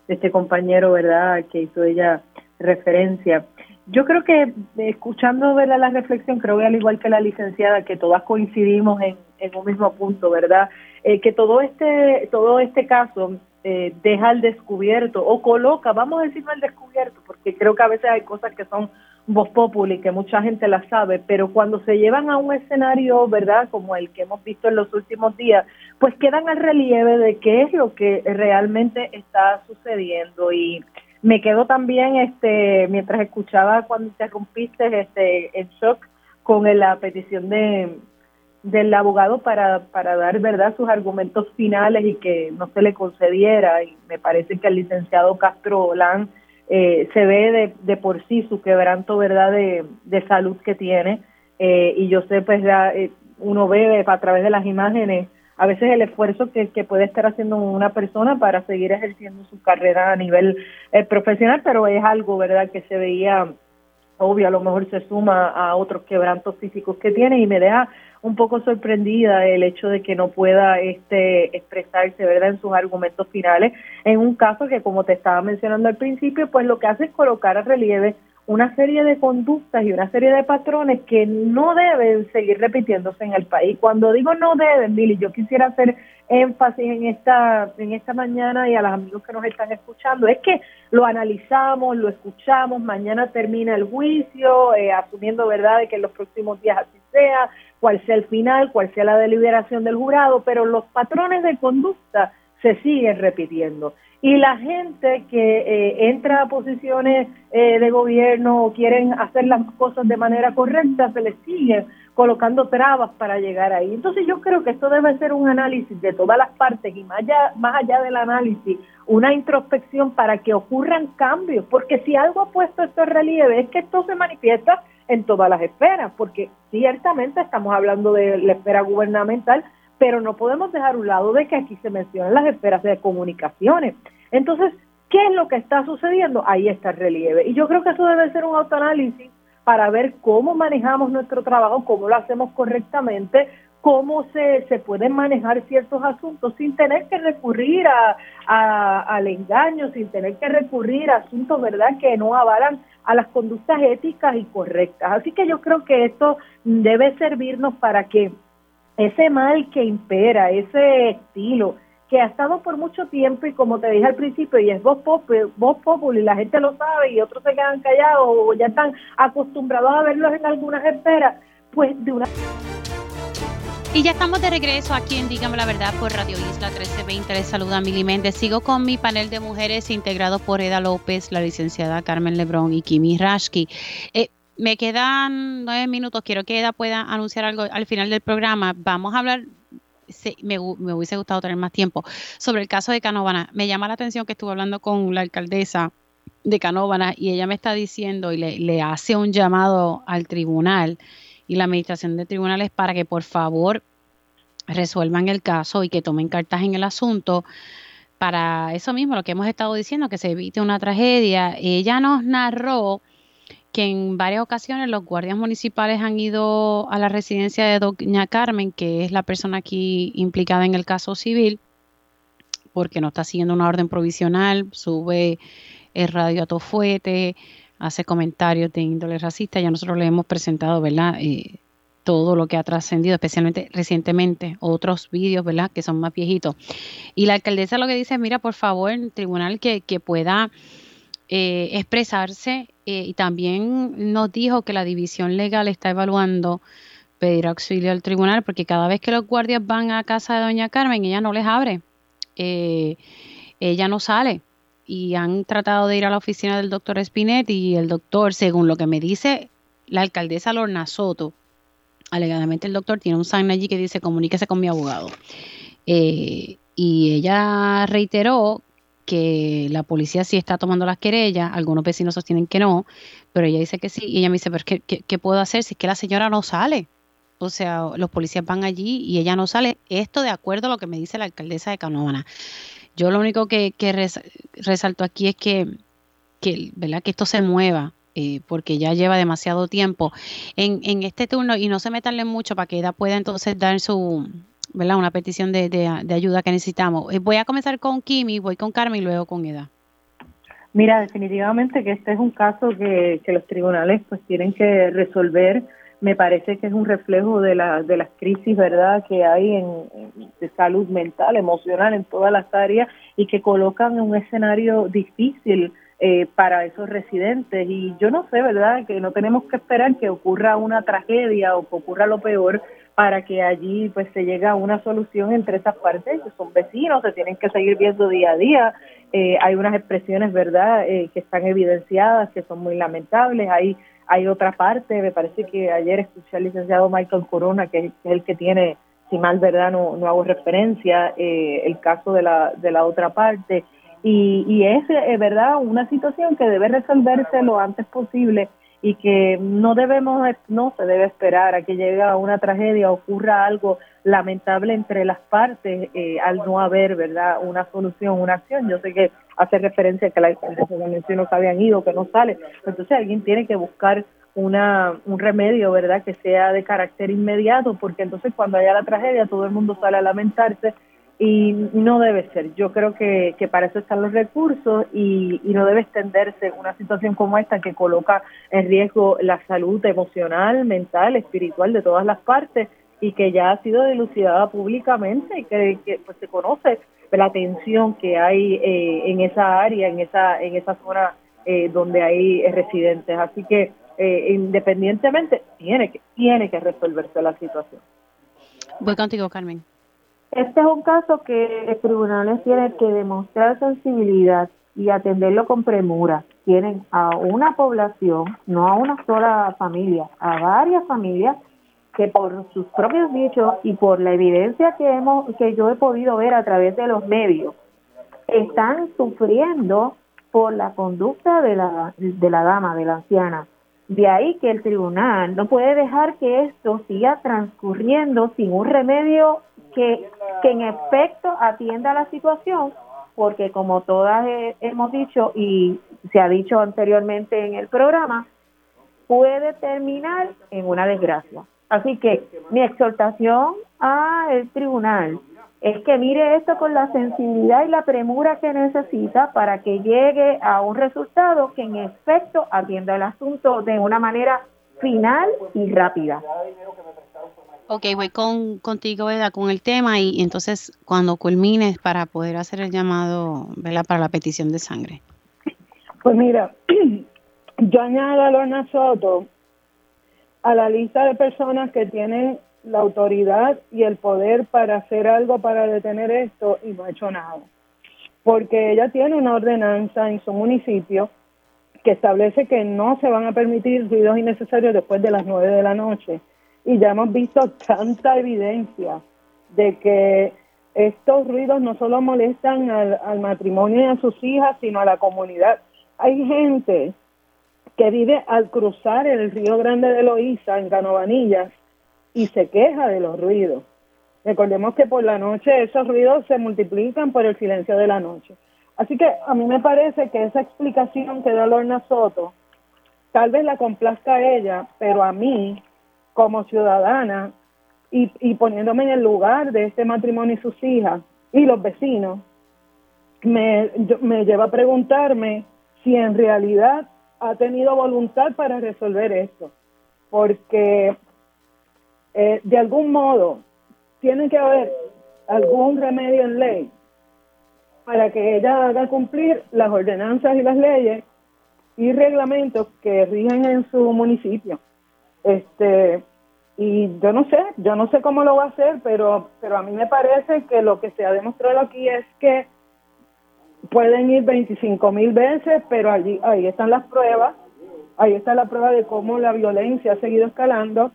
este compañero, ¿verdad?, que hizo ella referencia. Yo creo que escuchando ¿verdad? la reflexión, creo que al igual que la licenciada, que todas coincidimos en, en un mismo punto, ¿verdad? Eh, que todo este, todo este caso eh, deja al descubierto o coloca, vamos a decirlo al descubierto, porque creo que a veces hay cosas que son voz populi, que mucha gente la sabe, pero cuando se llevan a un escenario, ¿verdad?, como el que hemos visto en los últimos días, pues quedan al relieve de qué es lo que realmente está sucediendo y me quedo también este mientras escuchaba cuando interrumpiste este en shock con la petición de del abogado para, para dar verdad sus argumentos finales y que no se le concediera. Y me parece que el licenciado Castro Olán eh, se ve de, de, por sí su quebranto verdad de, de salud que tiene. Eh, y yo sé pues eh, uno ve a través de las imágenes a veces el esfuerzo que, que puede estar haciendo una persona para seguir ejerciendo su carrera a nivel profesional pero es algo verdad que se veía obvio a lo mejor se suma a otros quebrantos físicos que tiene y me deja un poco sorprendida el hecho de que no pueda este expresarse verdad en sus argumentos finales. En un caso que como te estaba mencionando al principio pues lo que hace es colocar a relieve una serie de conductas y una serie de patrones que no deben seguir repitiéndose en el país. Cuando digo no deben, Billy, yo quisiera hacer énfasis en esta en esta mañana y a los amigos que nos están escuchando. Es que lo analizamos, lo escuchamos, mañana termina el juicio, eh, asumiendo verdad de que en los próximos días así sea, cuál sea el final, cuál sea la deliberación del jurado, pero los patrones de conducta se siguen repitiendo y la gente que eh, entra a posiciones eh, de gobierno o quieren hacer las cosas de manera correcta, se les sigue colocando trabas para llegar ahí. Entonces yo creo que esto debe ser un análisis de todas las partes y más allá, más allá del análisis, una introspección para que ocurran cambios, porque si algo ha puesto esto en relieve es que esto se manifiesta en todas las esferas, porque ciertamente estamos hablando de la esfera gubernamental, pero no podemos dejar un lado de que aquí se mencionan las esferas de comunicaciones. Entonces, ¿qué es lo que está sucediendo? Ahí está el relieve. Y yo creo que eso debe ser un autoanálisis para ver cómo manejamos nuestro trabajo, cómo lo hacemos correctamente, cómo se, se pueden manejar ciertos asuntos sin tener que recurrir a, a, al engaño, sin tener que recurrir a asuntos, ¿verdad?, que no avalan a las conductas éticas y correctas. Así que yo creo que esto debe servirnos para que ese mal que impera, ese estilo que ha estado por mucho tiempo y como te dije al principio, y es voz popular y la gente lo sabe y otros se quedan callados o ya están acostumbrados a verlos en algunas esperas, pues de una... Y ya estamos de regreso aquí en Dígame la Verdad por Radio Isla 1320. Les saluda Mili Méndez. Sigo con mi panel de mujeres integrado por Eda López, la licenciada Carmen Lebrón y Kimi Rashki. Eh, me quedan nueve minutos. Quiero que Eda pueda anunciar algo al final del programa. Vamos a hablar me, me, hubiese gustado tener más tiempo, sobre el caso de Canóvana. Me llama la atención que estuve hablando con la alcaldesa de Canóvana y ella me está diciendo y le hace un llamado al tribunal y la administración de tribunales para que por favor resuelvan el caso y que tomen cartas en el asunto para eso mismo, lo que hemos estado diciendo, que se evite una tragedia. Ella nos narró que en varias ocasiones los guardias municipales han ido a la residencia de doña Carmen, que es la persona aquí implicada en el caso civil, porque no está siguiendo una orden provisional, sube el radio a tofuete, hace comentarios de índole racista, ya nosotros le hemos presentado, ¿verdad? Eh, todo lo que ha trascendido, especialmente recientemente, otros vídeos, ¿verdad? Que son más viejitos. Y la alcaldesa lo que dice, mira, por favor, el tribunal que, que pueda eh, expresarse eh, y también nos dijo que la división legal está evaluando pedir auxilio al tribunal porque cada vez que los guardias van a casa de doña Carmen, ella no les abre, ella no sale y han tratado de ir a la oficina del doctor Spinetti y el doctor, según lo que me dice la alcaldesa Lorna Soto, alegadamente el doctor tiene un sign allí que dice comuníquese con mi abogado. Eh, y ella reiteró que la policía sí está tomando las querellas, algunos vecinos sostienen que no, pero ella dice que sí, y ella me dice, pero ¿qué, qué, puedo hacer si es que la señora no sale? O sea, los policías van allí y ella no sale. Esto de acuerdo a lo que me dice la alcaldesa de Canóvana. Yo lo único que, resalto aquí es que, que, ¿verdad? que esto se mueva, eh, porque ya lleva demasiado tiempo en, en este turno y no se metanle mucho para que ella pueda entonces dar su, ¿verdad? Una petición de, de, ayuda que necesitamos. Eh, voy a comenzar con Kimi, voy con Carmen y luego con Eda. Mira, definitivamente que este es un caso que, que los tribunales pues tienen que resolver me parece que es un reflejo de, la, de las crisis verdad que hay en, de salud mental, emocional en todas las áreas y que colocan en un escenario difícil eh, para esos residentes. Y yo no sé, ¿verdad?, que no tenemos que esperar que ocurra una tragedia o que ocurra lo peor para que allí pues se llegue a una solución entre esas partes, que son vecinos, se tienen que seguir viendo día a día. Eh, hay unas expresiones, ¿verdad?, eh, que están evidenciadas, que son muy lamentables. Hay hay otra parte, me parece que ayer escuché al licenciado Michael Corona, que es el que tiene, si mal verdad no, no hago referencia, eh, el caso de la, de la otra parte. Y, y es, es verdad una situación que debe resolverse lo antes posible y que no debemos, no se debe esperar a que llegue una tragedia, ocurra algo lamentable entre las partes eh, al no haber, ¿verdad?, una solución, una acción. Yo sé que hace referencia a que la no se habían ido, que no sale. Entonces alguien tiene que buscar una, un remedio, ¿verdad?, que sea de carácter inmediato, porque entonces cuando haya la tragedia todo el mundo sale a lamentarse y no debe ser. Yo creo que, que para eso están los recursos y, y, no debe extenderse una situación como esta que coloca en riesgo la salud emocional, mental, espiritual de todas las partes y que ya ha sido dilucidada públicamente y que, pues se conoce la tensión que hay eh, en esa área, en esa en esa zona eh, donde hay residentes. Así que eh, independientemente tiene que tiene que resolverse la situación. Voy contigo, Carmen. Este es un caso que los tribunales tienen que demostrar sensibilidad y atenderlo con premura. Tienen a una población, no a una sola familia, a varias familias que por sus propios dichos y por la evidencia que hemos que yo he podido ver a través de los medios están sufriendo por la conducta de la de la dama, de la anciana. De ahí que el tribunal no puede dejar que esto siga transcurriendo sin un remedio que, en efecto atienda la situación, porque como todas hemos dicho y se ha dicho anteriormente en el programa, puede terminar en una desgracia. Así que mi exhortación al tribunal es que mire esto con la sensibilidad y la premura que necesita para que llegue a un resultado que en efecto atienda el asunto de una manera final y rápida. Ok, voy con, contigo, ¿verdad? Con el tema y, entonces cuando culmines para poder hacer el llamado, ¿verdad? Para la petición de sangre. Pues mira, [CLEARS THROAT] yo añado a Lorna Soto a la lista de personas que tienen la autoridad y el poder para hacer algo para detener esto y no ha hecho nada. Porque ella tiene una ordenanza en su municipio que establece que no se van a permitir ruidos innecesarios después de las nueve de la noche. Y ya hemos visto tanta evidencia de que estos ruidos no solo molestan al, al matrimonio y a sus hijas, sino a la comunidad. Hay gente que vive al cruzar el río Grande de Loíza, en Canovanillas, y se queja de los ruidos. Recordemos que por la noche esos ruidos se multiplican por el silencio de la noche. Así que a mí me parece que esa explicación que da Lorna Soto tal vez la complazca a ella, pero a mí, como ciudadana, y, y poniéndome en el lugar de este matrimonio y sus hijas y los vecinos, me, lleva a preguntarme si en realidad ha tenido voluntad para resolver esto. Porque eh, de algún modo tiene que haber algún remedio en ley para que ella haga cumplir las ordenanzas y las leyes y reglamentos que rigen en su municipio. Este y yo no sé, yo no sé cómo lo va a hacer, pero pero a mí me parece que lo que se ha demostrado aquí es que pueden ir 25 mil veces, pero allí ahí están las pruebas, ahí está la prueba de cómo la violencia ha seguido escalando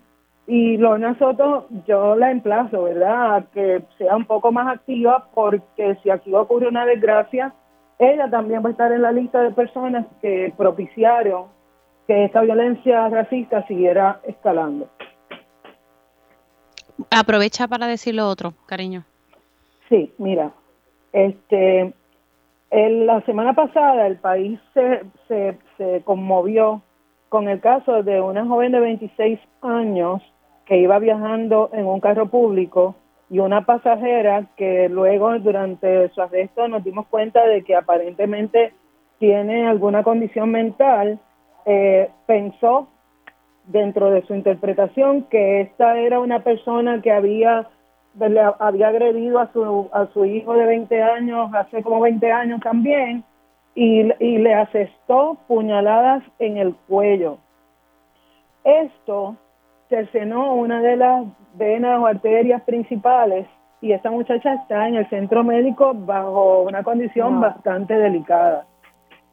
y Lorna Soto, yo la emplazo, ¿verdad?, a que sea un poco más activa porque si aquí ocurre una desgracia, ella también va a estar en la lista de personas que propiciaron que esta violencia racista siguiera escalando. Aprovecha para decir lo otro, cariño. Sí, mira, este, la semana pasada el país se, se, se conmovió con el caso de una joven de 26 años que iba viajando en un carro público y una pasajera que luego durante su arresto nos dimos cuenta de que aparentemente tiene alguna condición mental, eh, pensó dentro de su interpretación que esta era una persona que había le había agredido a su a su hijo de 20 años hace como 20 años también y, y le asestó puñaladas en el cuello. Esto cercenó una de las venas o arterias principales y esta muchacha está en el centro médico bajo una condición bastante delicada.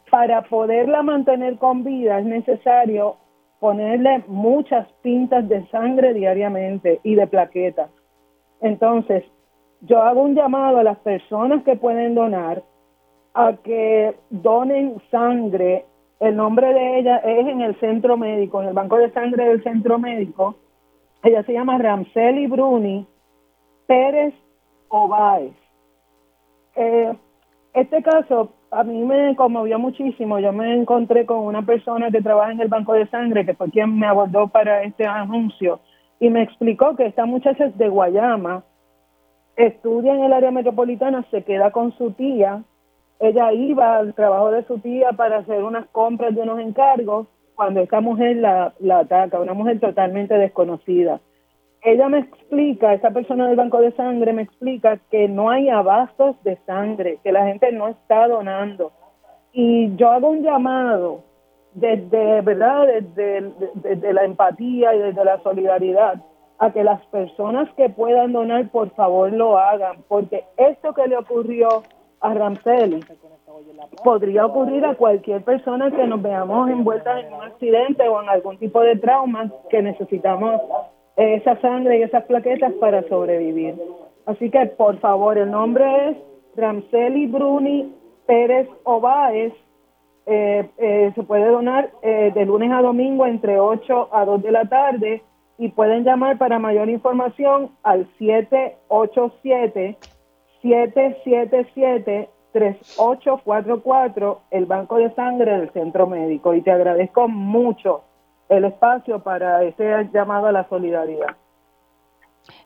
Para poderla mantener con vida es necesario ponerle muchas pintas de sangre diariamente y de plaquetas. Entonces, yo hago un llamado a las personas que pueden donar a que donen sangre el nombre de ella es en el centro médico, en el banco de sangre del centro médico. Ella se llama Ramseli Bruni Pérez Obaez. Eh, este caso a mí me conmovió muchísimo. Yo me encontré con una persona que trabaja en el banco de sangre, que fue quien me abordó para este anuncio, y me explicó que esta muchacha es de Guayama, estudia en el área metropolitana, se queda con su tía ella iba al trabajo de su tía para hacer unas compras de unos encargos cuando esta mujer la, la ataca, una mujer totalmente desconocida. Ella me explica, esa persona del banco de sangre me explica que no hay abastos de sangre, que la gente no está donando. Y yo hago un llamado desde, ¿verdad? Desde, la empatía y desde la solidaridad a que las personas que puedan donar, por favor, lo hagan, porque esto que le ocurrió a Ramseli. Podría ocurrir a cualquier persona que nos veamos envueltas en un accidente o en algún tipo de trauma que necesitamos esa sangre y esas plaquetas para sobrevivir. Así que, por favor, el nombre es Ramseli Bruni Pérez Obaez. Eh, eh, se puede donar eh, de lunes a domingo entre 8 a 2 de la tarde y pueden llamar para mayor información al 787 777-3844, el Banco de Sangre del Centro Médico. Y te agradezco mucho el espacio para ese llamado a la solidaridad.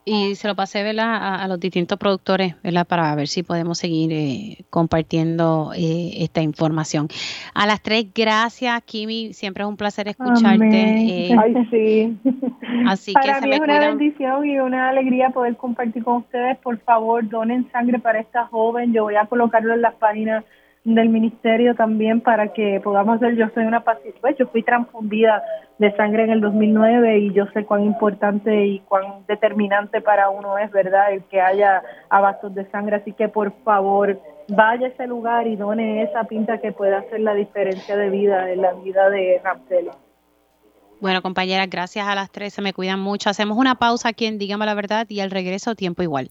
y se lo pasé ¿verdad? A, los distintos productores ¿verdad? para ver si podemos seguir eh, compartiendo eh, esta información. A las tres, gracias, Kimi. Siempre es un placer escucharte. Eh, Ay, sí. Así para que mí es una bendición y una alegría poder compartir con ustedes. Por favor, donen sangre para esta joven. Yo voy a colocarlo en las páginas del ministerio también para que podamos ver, yo soy una paciente, pues yo fui transfundida de sangre en el 2009 y yo sé cuán importante y cuán determinante para uno es, ¿verdad?, el que haya abastos de sangre, así que por favor vaya a ese lugar y done esa pinta que pueda hacer la diferencia de vida en la vida de Ramsey. Bueno, compañeras, gracias a las tres, se me cuidan mucho. Hacemos una pausa aquí en Dígame la Verdad y al regreso tiempo igual.